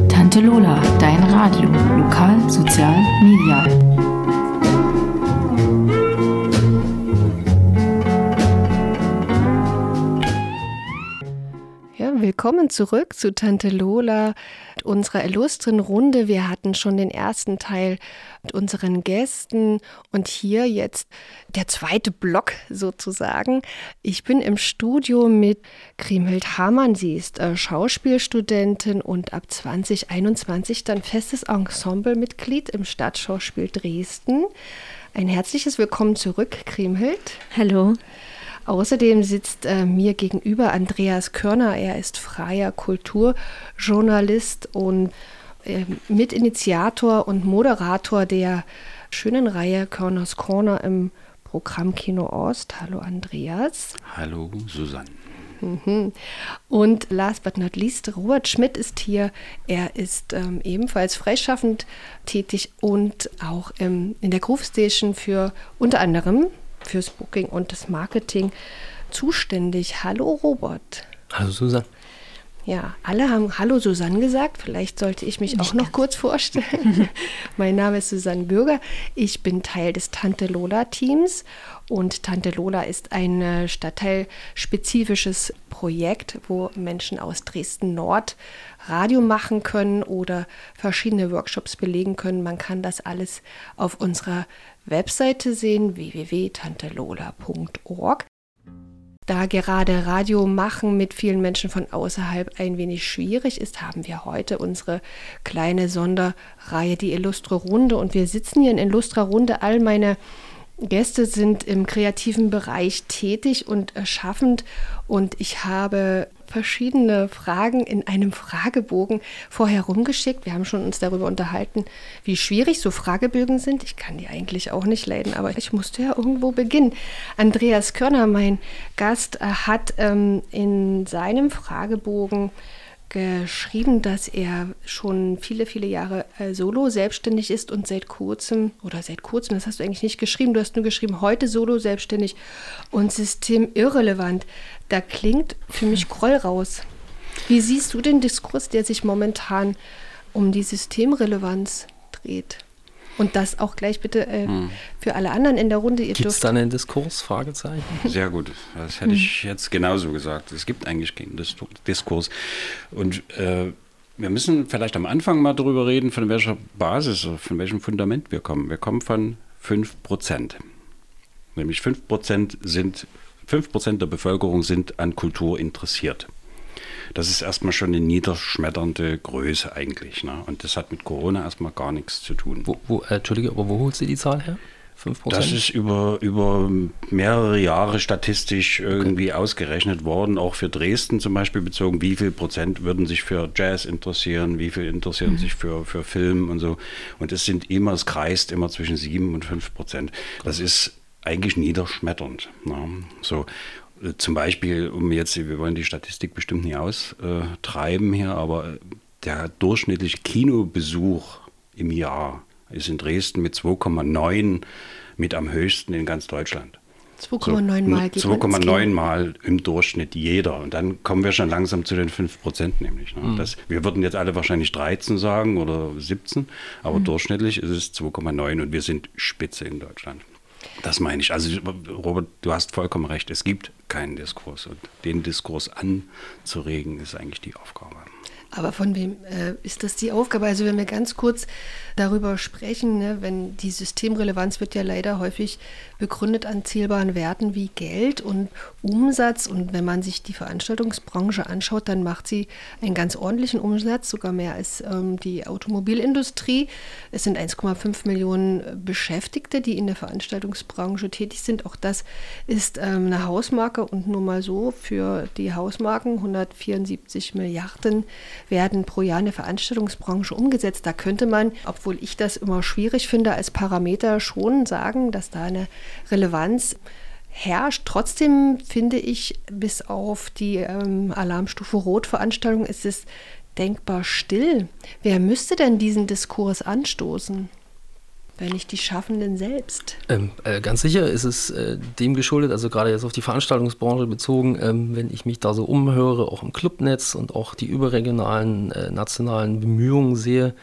Tante Lola, dein Radio, lokal, sozial, medial. Willkommen zurück zu Tante Lola, unserer illustren Runde. Wir hatten schon den ersten Teil mit unseren Gästen und hier jetzt der zweite Block sozusagen. Ich bin im Studio mit Kriemhild Hamann. Sie ist äh, Schauspielstudentin und ab 2021 dann festes Ensemblemitglied im Stadtschauspiel Dresden. Ein herzliches Willkommen zurück, Kriemhild. Hallo. Außerdem sitzt äh, mir gegenüber Andreas Körner. Er ist freier Kulturjournalist und äh, Mitinitiator und Moderator der schönen Reihe Körners Corner im Programm Kino Ost. Hallo Andreas. Hallo Susanne. Mhm. Und last but not least, Robert Schmidt ist hier. Er ist ähm, ebenfalls freischaffend tätig und auch ähm, in der Groove Station für unter anderem fürs Booking und das Marketing zuständig. Hallo Robert. Hallo Susanne. Ja, alle haben Hallo Susanne gesagt. Vielleicht sollte ich mich auch noch kurz vorstellen. mein Name ist Susanne Bürger. Ich bin Teil des Tante Lola Teams und Tante Lola ist ein äh, stadtteilspezifisches Projekt, wo Menschen aus Dresden Nord Radio machen können oder verschiedene Workshops belegen können. Man kann das alles auf unserer Webseite sehen, www.tantelola.org. Da gerade Radio machen mit vielen Menschen von außerhalb ein wenig schwierig ist, haben wir heute unsere kleine Sonderreihe, die Illustre Runde. Und wir sitzen hier in Illustra Runde. All meine Gäste sind im kreativen Bereich tätig und schaffend und ich habe verschiedene Fragen in einem Fragebogen vorher rumgeschickt. Wir haben schon uns darüber unterhalten, wie schwierig so Fragebögen sind. Ich kann die eigentlich auch nicht leiden, aber ich musste ja irgendwo beginnen. Andreas Körner, mein Gast, äh, hat ähm, in seinem Fragebogen geschrieben, dass er schon viele, viele Jahre äh, solo selbstständig ist und seit kurzem, oder seit kurzem, das hast du eigentlich nicht geschrieben, du hast nur geschrieben, heute solo selbstständig und systemirrelevant. Da klingt für mich Groll raus. Wie siehst du den Diskurs, der sich momentan um die Systemrelevanz dreht? Und das auch gleich bitte äh, hm. für alle anderen in der Runde. Gibt es da einen Diskurs? Fragezeichen. Sehr gut. Das hätte hm. ich jetzt genauso gesagt. Es gibt eigentlich keinen Diskurs. Und äh, wir müssen vielleicht am Anfang mal darüber reden, von welcher Basis, von welchem Fundament wir kommen. Wir kommen von 5 Prozent. Nämlich 5 Prozent sind 5 Prozent der Bevölkerung sind an Kultur interessiert. Das ist erstmal schon eine niederschmetternde Größe eigentlich. Ne? Und das hat mit Corona erstmal gar nichts zu tun. Wo, wo, äh, Entschuldige, aber wo holst du die Zahl her? 5%? Das ist über, über mehrere Jahre statistisch irgendwie okay. ausgerechnet worden, auch für Dresden zum Beispiel bezogen, wie viel Prozent würden sich für Jazz interessieren, wie viel interessieren mhm. sich für, für Film und so. Und es sind immer, es kreist immer zwischen 7 und 5 Prozent. Das ist eigentlich niederschmetternd. Ne? So. Zum Beispiel, um jetzt, wir wollen die Statistik bestimmt nicht austreiben hier, aber der durchschnittliche Kinobesuch im Jahr ist in Dresden mit 2,9 mit am höchsten in ganz Deutschland. 2,9 Mal. 2,9 Mal im Durchschnitt jeder. Und dann kommen wir schon langsam zu den 5 Prozent nämlich. Ne? Mhm. Das, wir würden jetzt alle wahrscheinlich 13 sagen oder 17, aber mhm. durchschnittlich ist es 2,9 und wir sind Spitze in Deutschland. Das meine ich. Also, Robert, du hast vollkommen recht. Es gibt keinen Diskurs. Und den Diskurs anzuregen, ist eigentlich die Aufgabe. Aber von wem äh, ist das die Aufgabe? Also wenn wir ganz kurz darüber sprechen, ne, wenn die Systemrelevanz wird ja leider häufig begründet an zählbaren Werten wie Geld und Umsatz. Und wenn man sich die Veranstaltungsbranche anschaut, dann macht sie einen ganz ordentlichen Umsatz, sogar mehr als ähm, die Automobilindustrie. Es sind 1,5 Millionen Beschäftigte, die in der Veranstaltungsbranche tätig sind. Auch das ist ähm, eine Hausmarke und nur mal so für die Hausmarken 174 Milliarden werden pro Jahr in der Veranstaltungsbranche umgesetzt. Da könnte man, obwohl ich das immer schwierig finde, als Parameter schon sagen, dass da eine Relevanz herrscht. Trotzdem finde ich, bis auf die ähm, Alarmstufe Rot-Veranstaltung ist es denkbar still. Wer müsste denn diesen Diskurs anstoßen? Wenn nicht die Schaffenden selbst? Ähm, äh, ganz sicher ist es äh, dem geschuldet, also gerade jetzt auf die Veranstaltungsbranche bezogen, ähm, wenn ich mich da so umhöre, auch im Clubnetz und auch die überregionalen, äh, nationalen Bemühungen sehe,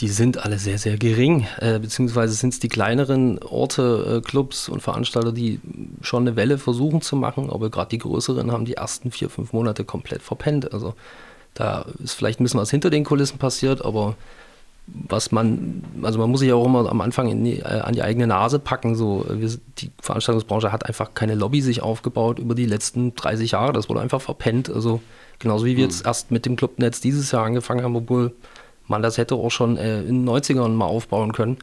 die sind alle sehr, sehr gering, äh, beziehungsweise sind es die kleineren Orte, äh, Clubs und Veranstalter, die schon eine Welle versuchen zu machen, aber gerade die größeren haben die ersten vier, fünf Monate komplett verpennt. Also da ist vielleicht ein bisschen was hinter den Kulissen passiert, aber was man, also man muss sich auch immer am Anfang die, äh, an die eigene Nase packen. So, wir, die Veranstaltungsbranche hat einfach keine Lobby sich aufgebaut über die letzten 30 Jahre. Das wurde einfach verpennt. Also genauso wie wir mhm. jetzt erst mit dem Clubnetz dieses Jahr angefangen haben, obwohl man das hätte auch schon äh, in den 90ern mal aufbauen können.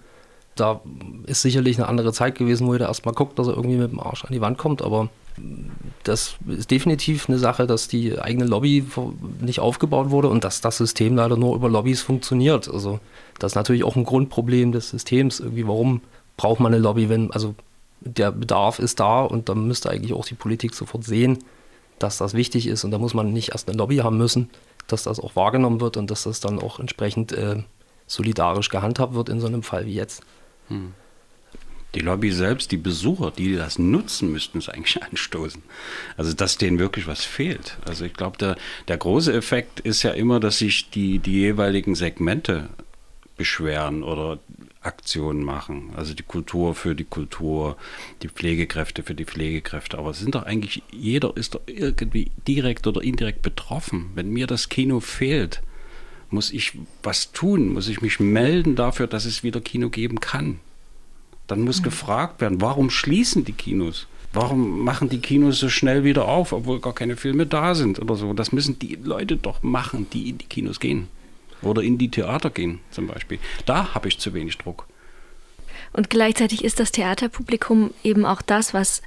Da ist sicherlich eine andere Zeit gewesen, wo jeder erstmal guckt, dass er irgendwie mit dem Arsch an die Wand kommt. Aber das ist definitiv eine Sache, dass die eigene Lobby nicht aufgebaut wurde und dass das System leider nur über Lobbys funktioniert. Also das ist natürlich auch ein Grundproblem des Systems. Irgendwie, warum braucht man eine Lobby, wenn, also der Bedarf ist da und dann müsste eigentlich auch die Politik sofort sehen, dass das wichtig ist und da muss man nicht erst eine Lobby haben müssen, dass das auch wahrgenommen wird und dass das dann auch entsprechend äh, solidarisch gehandhabt wird in so einem Fall wie jetzt. Hm. Die Lobby selbst, die Besucher, die das nutzen, müssten es eigentlich anstoßen. Also, dass denen wirklich was fehlt. Also, ich glaube, der, der große Effekt ist ja immer, dass sich die, die jeweiligen Segmente beschweren oder Aktionen machen. Also die Kultur für die Kultur, die Pflegekräfte für die Pflegekräfte. Aber es sind doch eigentlich, jeder ist doch irgendwie direkt oder indirekt betroffen. Wenn mir das Kino fehlt, muss ich was tun, muss ich mich melden dafür, dass es wieder Kino geben kann. Dann muss mhm. gefragt werden, warum schließen die Kinos? Warum machen die Kinos so schnell wieder auf, obwohl gar keine Filme da sind oder so? Das müssen die Leute doch machen, die in die Kinos gehen. Oder in die Theater gehen zum Beispiel. Da habe ich zu wenig Druck. Und gleichzeitig ist das Theaterpublikum eben auch das, was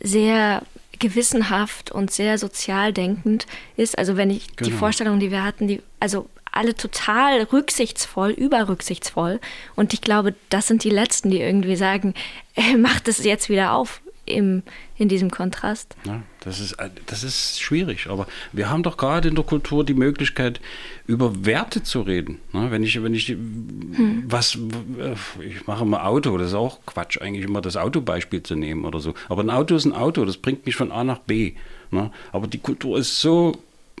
sehr gewissenhaft und sehr sozial denkend ist. Also wenn ich genau. die Vorstellung, die wir hatten, die, also alle total rücksichtsvoll, überrücksichtsvoll. Und ich glaube, das sind die Letzten, die irgendwie sagen, äh, macht es jetzt wieder auf im, in diesem Kontrast. Ja, das, ist, das ist schwierig, aber wir haben doch gerade in der Kultur die Möglichkeit, über Werte zu reden. Ne? Wenn ich, wenn ich hm. was, ich mache mal Auto, das ist auch Quatsch, eigentlich immer das Autobeispiel zu nehmen oder so. Aber ein Auto ist ein Auto, das bringt mich von A nach B. Ne? Aber die Kultur ist so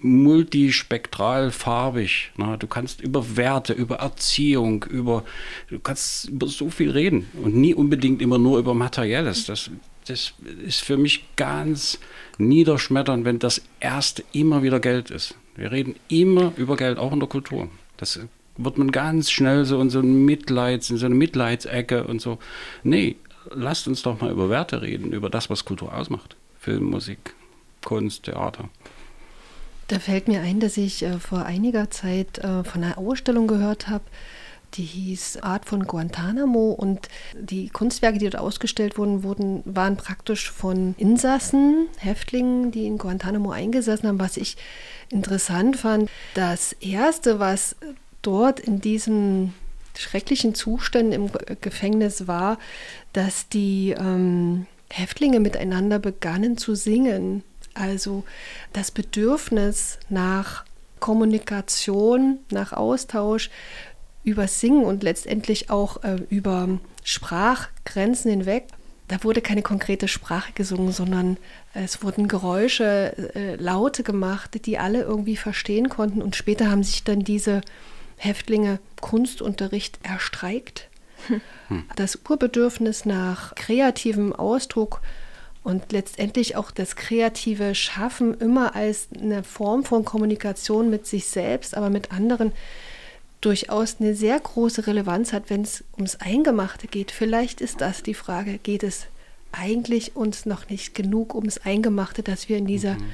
multispektral farbig. Ne? Du kannst über Werte, über Erziehung, über du kannst über so viel reden und nie unbedingt immer nur über Materielles. Das, das ist für mich ganz niederschmetternd, wenn das erste immer wieder Geld ist. Wir reden immer über Geld, auch in der Kultur. Das wird man ganz schnell so in so ein Mitleids, in so eine Mitleidsecke und so. Nee, lasst uns doch mal über Werte reden, über das, was Kultur ausmacht. Film, Musik, Kunst, Theater. Da fällt mir ein, dass ich äh, vor einiger Zeit äh, von einer Ausstellung gehört habe, die hieß Art von Guantanamo und die Kunstwerke, die dort ausgestellt wurden, wurden waren praktisch von Insassen, Häftlingen, die in Guantanamo eingesessen haben. Was ich interessant fand, das Erste, was dort in diesen schrecklichen Zuständen im Gefängnis war, dass die ähm, Häftlinge miteinander begannen zu singen. Also das Bedürfnis nach Kommunikation, nach Austausch über Singen und letztendlich auch äh, über Sprachgrenzen hinweg. Da wurde keine konkrete Sprache gesungen, sondern es wurden Geräusche, äh, Laute gemacht, die alle irgendwie verstehen konnten. Und später haben sich dann diese Häftlinge Kunstunterricht erstreikt. Hm. Das Urbedürfnis nach kreativem Ausdruck und letztendlich auch das kreative Schaffen immer als eine Form von Kommunikation mit sich selbst, aber mit anderen durchaus eine sehr große Relevanz hat, wenn es ums Eingemachte geht. Vielleicht ist das die Frage, geht es eigentlich uns noch nicht genug ums Eingemachte, dass wir in dieser mhm.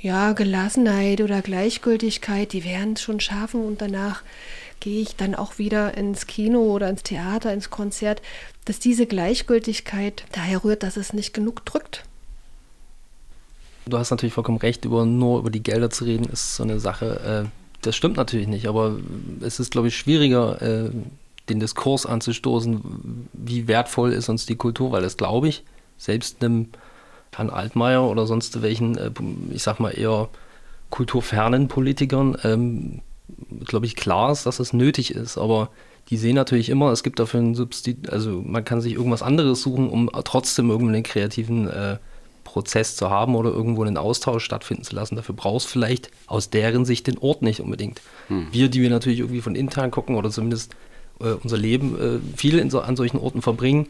ja, Gelassenheit oder Gleichgültigkeit, die werden es schon schaffen und danach gehe ich dann auch wieder ins Kino oder ins Theater, ins Konzert, dass diese Gleichgültigkeit daher rührt, dass es nicht genug drückt. Du hast natürlich vollkommen recht, über, nur über die Gelder zu reden, ist so eine Sache. Äh das stimmt natürlich nicht, aber es ist, glaube ich, schwieriger, äh, den Diskurs anzustoßen, wie wertvoll ist uns die Kultur, weil das glaube ich, selbst einem Herrn Altmaier oder sonst welchen, äh, ich sag mal eher kulturfernen Politikern, ähm, glaube ich, klar ist, dass es nötig ist, aber die sehen natürlich immer, es gibt dafür ein Substitut, also man kann sich irgendwas anderes suchen, um trotzdem irgendeinen kreativen äh, Prozess zu haben oder irgendwo einen Austausch stattfinden zu lassen. Dafür brauchst du vielleicht aus deren Sicht den Ort nicht unbedingt. Hm. Wir, die wir natürlich irgendwie von intern gucken oder zumindest äh, unser Leben äh, viel so, an solchen Orten verbringen,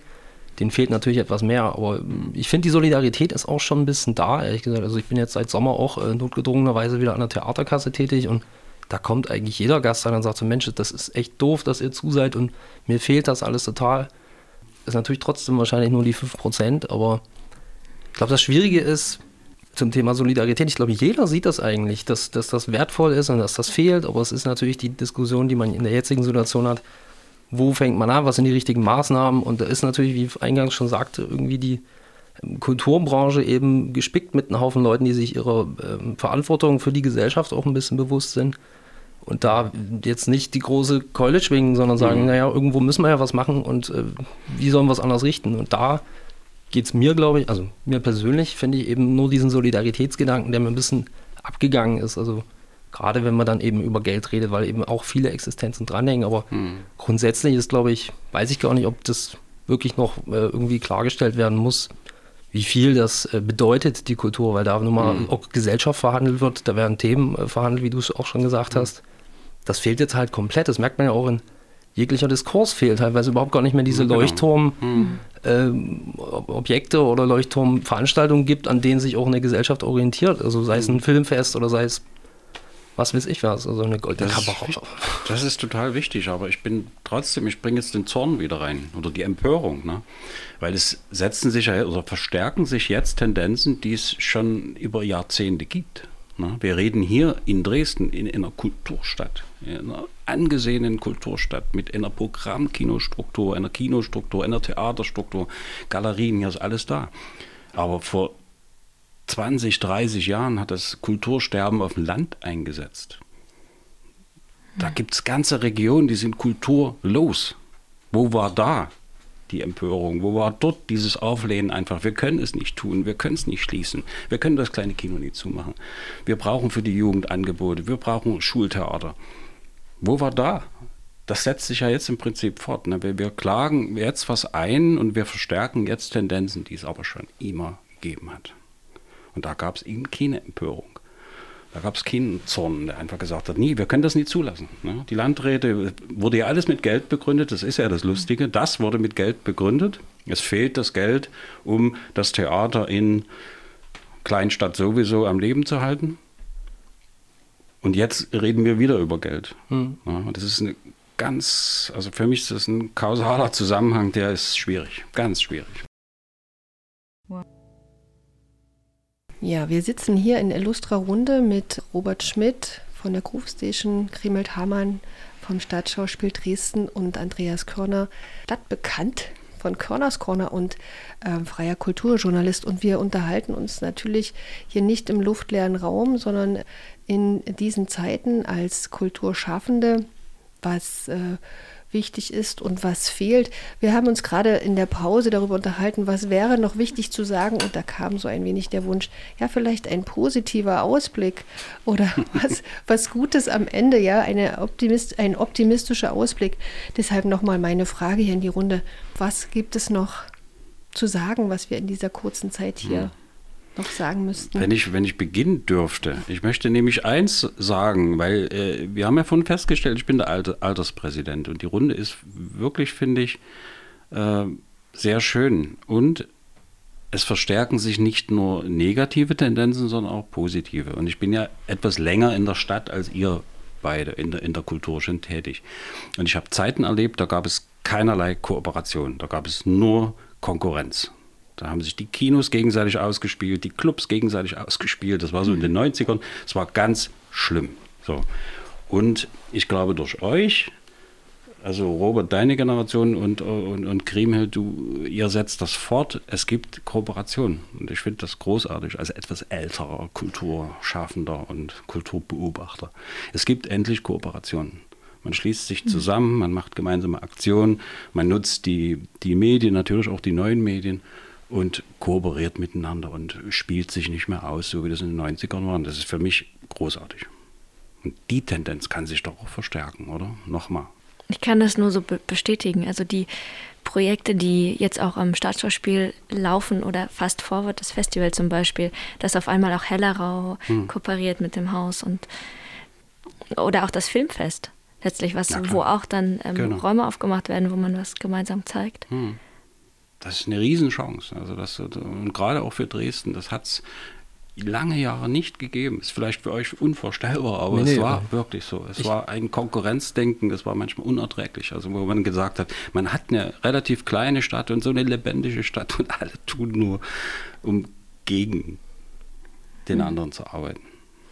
denen fehlt natürlich etwas mehr. Aber ich finde, die Solidarität ist auch schon ein bisschen da, ehrlich gesagt. Also ich bin jetzt seit Sommer auch äh, notgedrungenerweise wieder an der Theaterkasse tätig und da kommt eigentlich jeder Gast an und sagt so, Mensch, das ist echt doof, dass ihr zu seid und mir fehlt das alles total. Ist natürlich trotzdem wahrscheinlich nur die 5%, aber ich glaube, das Schwierige ist zum Thema Solidarität, ich glaube, jeder sieht das eigentlich, dass, dass das wertvoll ist und dass das fehlt, aber es ist natürlich die Diskussion, die man in der jetzigen Situation hat, wo fängt man an, was sind die richtigen Maßnahmen und da ist natürlich, wie ich eingangs schon sagte, irgendwie die Kulturbranche eben gespickt mit einem Haufen Leuten, die sich ihrer äh, Verantwortung für die Gesellschaft auch ein bisschen bewusst sind. Und da jetzt nicht die große Keule schwingen, sondern sagen, mhm. naja, irgendwo müssen wir ja was machen und äh, wie sollen wir es anders richten? Und da geht es mir, glaube ich, also mir persönlich finde ich eben nur diesen Solidaritätsgedanken, der mir ein bisschen abgegangen ist. Also gerade wenn man dann eben über Geld redet, weil eben auch viele Existenzen dranhängen. Aber mhm. grundsätzlich ist, glaube ich, weiß ich gar nicht, ob das wirklich noch äh, irgendwie klargestellt werden muss, wie viel das äh, bedeutet, die Kultur, weil da nun mal mhm. auch Gesellschaft verhandelt wird, da werden Themen äh, verhandelt, wie du es auch schon gesagt mhm. hast. Das fehlt jetzt halt komplett. Das merkt man ja auch in jeglicher Diskurs fehlt teilweise überhaupt gar nicht mehr diese genau. Leuchtturm-Objekte mhm. äh, oder Leuchtturm-Veranstaltungen gibt, an denen sich auch eine Gesellschaft orientiert. Also sei es ein Filmfest oder sei es was weiß ich was, also eine goldene das Ist, das ist total wichtig, aber ich bin trotzdem, ich bringe jetzt den Zorn wieder rein oder die Empörung, ne? weil es setzen sich oder verstärken sich jetzt Tendenzen, die es schon über Jahrzehnte gibt. Ne? Wir reden hier in Dresden in, in einer Kulturstadt, in einer angesehenen Kulturstadt mit einer Programmkinostruktur, einer Kinostruktur, einer Theaterstruktur, Galerien, hier ist alles da. Aber vor 20, 30 Jahren hat das Kultursterben auf dem Land eingesetzt. Da hm. gibt es ganze Regionen, die sind kulturlos. Wo war da die Empörung? Wo war dort dieses Auflehnen einfach? Wir können es nicht tun, wir können es nicht schließen, wir können das kleine Kino nicht zumachen. Wir brauchen für die Jugend Angebote, wir brauchen Schultheater. Wo war da? Das setzt sich ja jetzt im Prinzip fort. Ne? Wir, wir klagen jetzt was ein und wir verstärken jetzt Tendenzen, die es aber schon immer gegeben hat. Und da gab es eben keine Empörung. Da gab es keinen Zorn, der einfach gesagt hat, nee, wir können das nicht zulassen. Ne? Die Landräte wurde ja alles mit Geld begründet, das ist ja das Lustige. Das wurde mit Geld begründet. Es fehlt das Geld, um das Theater in Kleinstadt sowieso am Leben zu halten. Und jetzt reden wir wieder über Geld. Hm. Ja, das ist eine ganz, also für mich ist das ein kausaler Zusammenhang, der ist schwierig, ganz schwierig. Ja, wir sitzen hier in illustrer Runde mit Robert Schmidt von der Groove Station, Grimelt Hamann vom Stadtschauspiel Dresden und Andreas Körner, stadtbekannt von Körners Corner und äh, freier Kulturjournalist. Und wir unterhalten uns natürlich hier nicht im luftleeren Raum, sondern in diesen Zeiten als Kulturschaffende, was äh, wichtig ist und was fehlt. Wir haben uns gerade in der Pause darüber unterhalten, was wäre noch wichtig zu sagen und da kam so ein wenig der Wunsch, ja, vielleicht ein positiver Ausblick oder was, was Gutes am Ende, ja, eine Optimist, ein optimistischer Ausblick. Deshalb nochmal meine Frage hier in die Runde. Was gibt es noch zu sagen, was wir in dieser kurzen Zeit hier noch sagen müssten. Wenn ich, wenn ich beginnen dürfte, ich möchte nämlich eins sagen, weil äh, wir haben ja vorhin festgestellt, ich bin der Alter, Alterspräsident und die Runde ist wirklich, finde ich, äh, sehr schön. Und es verstärken sich nicht nur negative Tendenzen, sondern auch positive. Und ich bin ja etwas länger in der Stadt als ihr beide in der, in der Kultur schon tätig. Und ich habe Zeiten erlebt, da gab es keinerlei Kooperation, da gab es nur Konkurrenz. Da haben sich die Kinos gegenseitig ausgespielt, die Clubs gegenseitig ausgespielt. Das war so in den 90ern. Es war ganz schlimm. So. Und ich glaube, durch euch, also Robert, deine Generation und, und, und Kriemhild, du, ihr setzt das fort. Es gibt Kooperation. Und ich finde das großartig als etwas älterer Kulturschaffender und Kulturbeobachter. Es gibt endlich Kooperationen. Man schließt sich zusammen, man macht gemeinsame Aktionen, man nutzt die, die Medien, natürlich auch die neuen Medien und kooperiert miteinander und spielt sich nicht mehr aus, so wie das in den 90ern war. Und das ist für mich großartig. Und die Tendenz kann sich doch auch verstärken, oder? Nochmal. Ich kann das nur so be bestätigen. Also die Projekte, die jetzt auch am Staatsschauspiel laufen oder Fast Forward, das Festival zum Beispiel, das auf einmal auch Hellerau hm. kooperiert mit dem Haus und oder auch das Filmfest letztlich, was, wo auch dann ähm, genau. Räume aufgemacht werden, wo man was gemeinsam zeigt. Hm das ist eine Riesenchance. Also das, und gerade auch für Dresden, das hat es lange Jahre nicht gegeben. Ist vielleicht für euch unvorstellbar, aber nee, es nee, war nee. wirklich so. Es war ein Konkurrenzdenken, das war manchmal unerträglich. Also wo man gesagt hat, man hat eine relativ kleine Stadt und so eine lebendige Stadt und alle tun nur, um gegen den mhm. anderen zu arbeiten.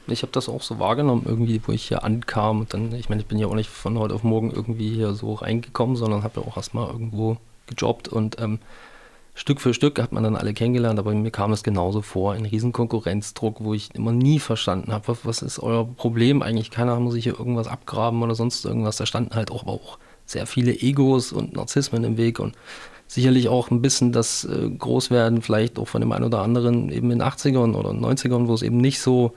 Ich habe das auch so wahrgenommen, irgendwie, wo ich hier ankam. Und dann, ich meine, ich bin ja auch nicht von heute auf morgen irgendwie hier so reingekommen, sondern habe ja auch erstmal irgendwo gejobbt und ähm, Stück für Stück hat man dann alle kennengelernt, aber mir kam es genauso vor, ein riesen Konkurrenzdruck, wo ich immer nie verstanden habe, was, was, ist euer Problem eigentlich? Keiner muss sich hier irgendwas abgraben oder sonst irgendwas. Da standen halt auch, auch sehr viele Egos und Narzissmen im Weg und sicherlich auch ein bisschen das äh, Großwerden vielleicht auch von dem einen oder anderen eben in den 80ern oder 90ern, wo es eben nicht so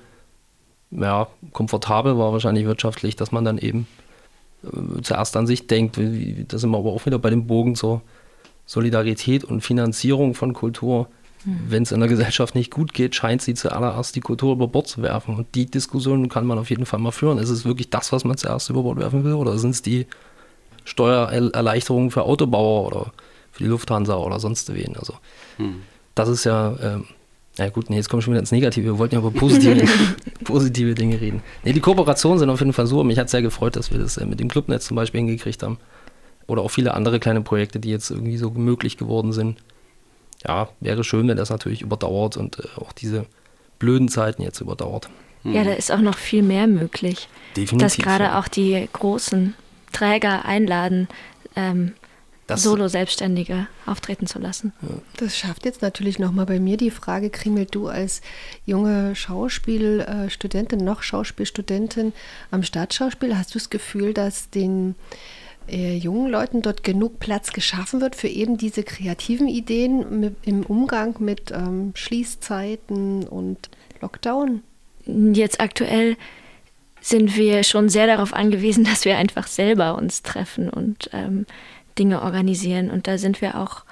ja, komfortabel war wahrscheinlich wirtschaftlich, dass man dann eben äh, zuerst an sich denkt, da sind wir aber auch wieder bei dem Bogen zur Solidarität und Finanzierung von Kultur. Mhm. Wenn es in der Gesellschaft nicht gut geht, scheint sie zuallererst die Kultur über Bord zu werfen. Und die Diskussion kann man auf jeden Fall mal führen. Ist es wirklich das, was man zuerst über Bord werfen will? Oder sind es die Steuererleichterungen für Autobauer oder für die Lufthansa oder sonst wen? Also, mhm. das ist ja. Ähm, ja gut, nee, jetzt kommen wir schon wieder ins Negative. Wir wollten ja über positive, positive Dinge reden. Nee, die Kooperationen sind auf jeden Fall so. Mich hat sehr gefreut, dass wir das äh, mit dem Clubnetz zum Beispiel hingekriegt haben. Oder auch viele andere kleine Projekte, die jetzt irgendwie so möglich geworden sind. Ja, wäre schön, wenn das natürlich überdauert und äh, auch diese blöden Zeiten jetzt überdauert. Ja, da ist auch noch viel mehr möglich. Definitiv. Dass gerade ja. auch die großen Träger einladen, ähm, Solo-Selbstständige auftreten zu lassen. Das schafft jetzt natürlich nochmal bei mir die Frage, Krimel, du als junge Schauspielstudentin, noch Schauspielstudentin am Staatsschauspiel, hast du das Gefühl, dass den äh, jungen Leuten dort genug Platz geschaffen wird für eben diese kreativen Ideen mit, im Umgang mit ähm, Schließzeiten und Lockdown? Jetzt aktuell sind wir schon sehr darauf angewiesen, dass wir einfach selber uns treffen und ähm, Dinge organisieren. Und da sind wir auch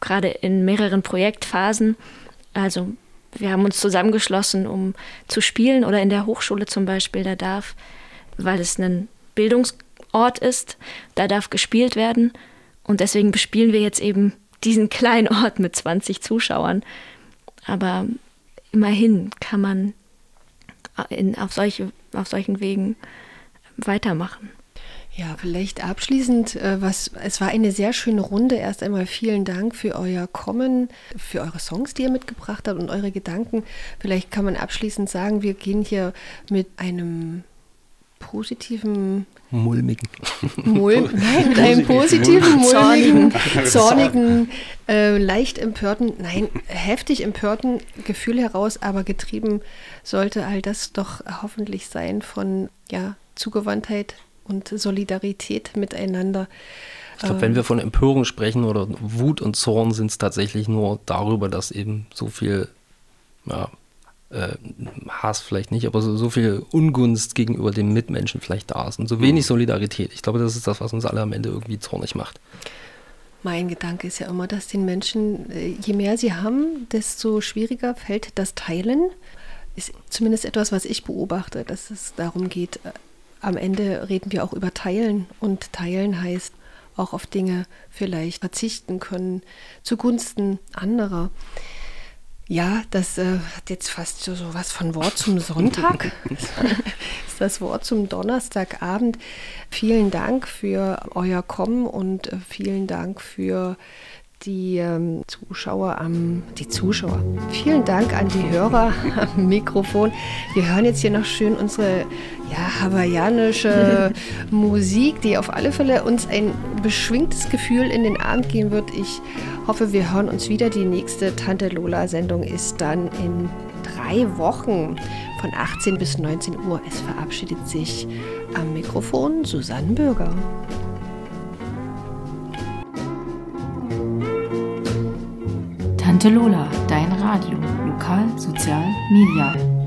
gerade in mehreren Projektphasen. Also wir haben uns zusammengeschlossen, um zu spielen oder in der Hochschule zum Beispiel, da darf, weil es ein Bildungsort ist, da darf gespielt werden. Und deswegen bespielen wir jetzt eben diesen kleinen Ort mit 20 Zuschauern. Aber immerhin kann man in, auf, solche, auf solchen Wegen weitermachen. Ja, vielleicht abschließend, äh, was, es war eine sehr schöne Runde. Erst einmal vielen Dank für euer Kommen, für eure Songs, die ihr mitgebracht habt und eure Gedanken. Vielleicht kann man abschließend sagen, wir gehen hier mit einem positiven mulmigen. Mul nein, mit einem positiven mulmigen zornigen. äh, leicht empörten nein heftig empörten Gefühl heraus aber getrieben sollte all das doch hoffentlich sein von ja Zugewandtheit und Solidarität miteinander. Ich glaube, wenn wir von Empörung sprechen oder Wut und Zorn, sind es tatsächlich nur darüber, dass eben so viel ja, äh, Hass vielleicht nicht, aber so, so, viel Ungunst gegenüber dem Mitmenschen vielleicht da ist und so wenig mhm. Solidarität. Ich glaube, das ist das, was uns alle am Ende irgendwie zornig macht. Mein Gedanke ist ja immer, dass den Menschen, äh, je mehr sie haben, desto schwieriger fällt das Teilen. Ist zumindest etwas, was ich beobachte, dass es darum geht, äh, am Ende reden wir auch über Teilen und Teilen heißt auch auf Dinge vielleicht verzichten können zugunsten anderer. Ja, das äh, hat jetzt fast so, so was von Wort zum Sonntag. ist das Wort zum Donnerstagabend. Vielen Dank für euer Kommen und äh, vielen Dank für die ähm, Zuschauer am, die Zuschauer. Vielen Dank an die Hörer am Mikrofon. Wir hören jetzt hier noch schön unsere ja, hawaiianische Musik, die auf alle Fälle uns ein beschwingtes Gefühl in den Abend geben wird. Ich hoffe, wir hören uns wieder. Die nächste Tante Lola-Sendung ist dann in drei Wochen von 18 bis 19 Uhr. Es verabschiedet sich am Mikrofon Susanne Bürger. Tante Lola, dein Radio, lokal, sozial, medial.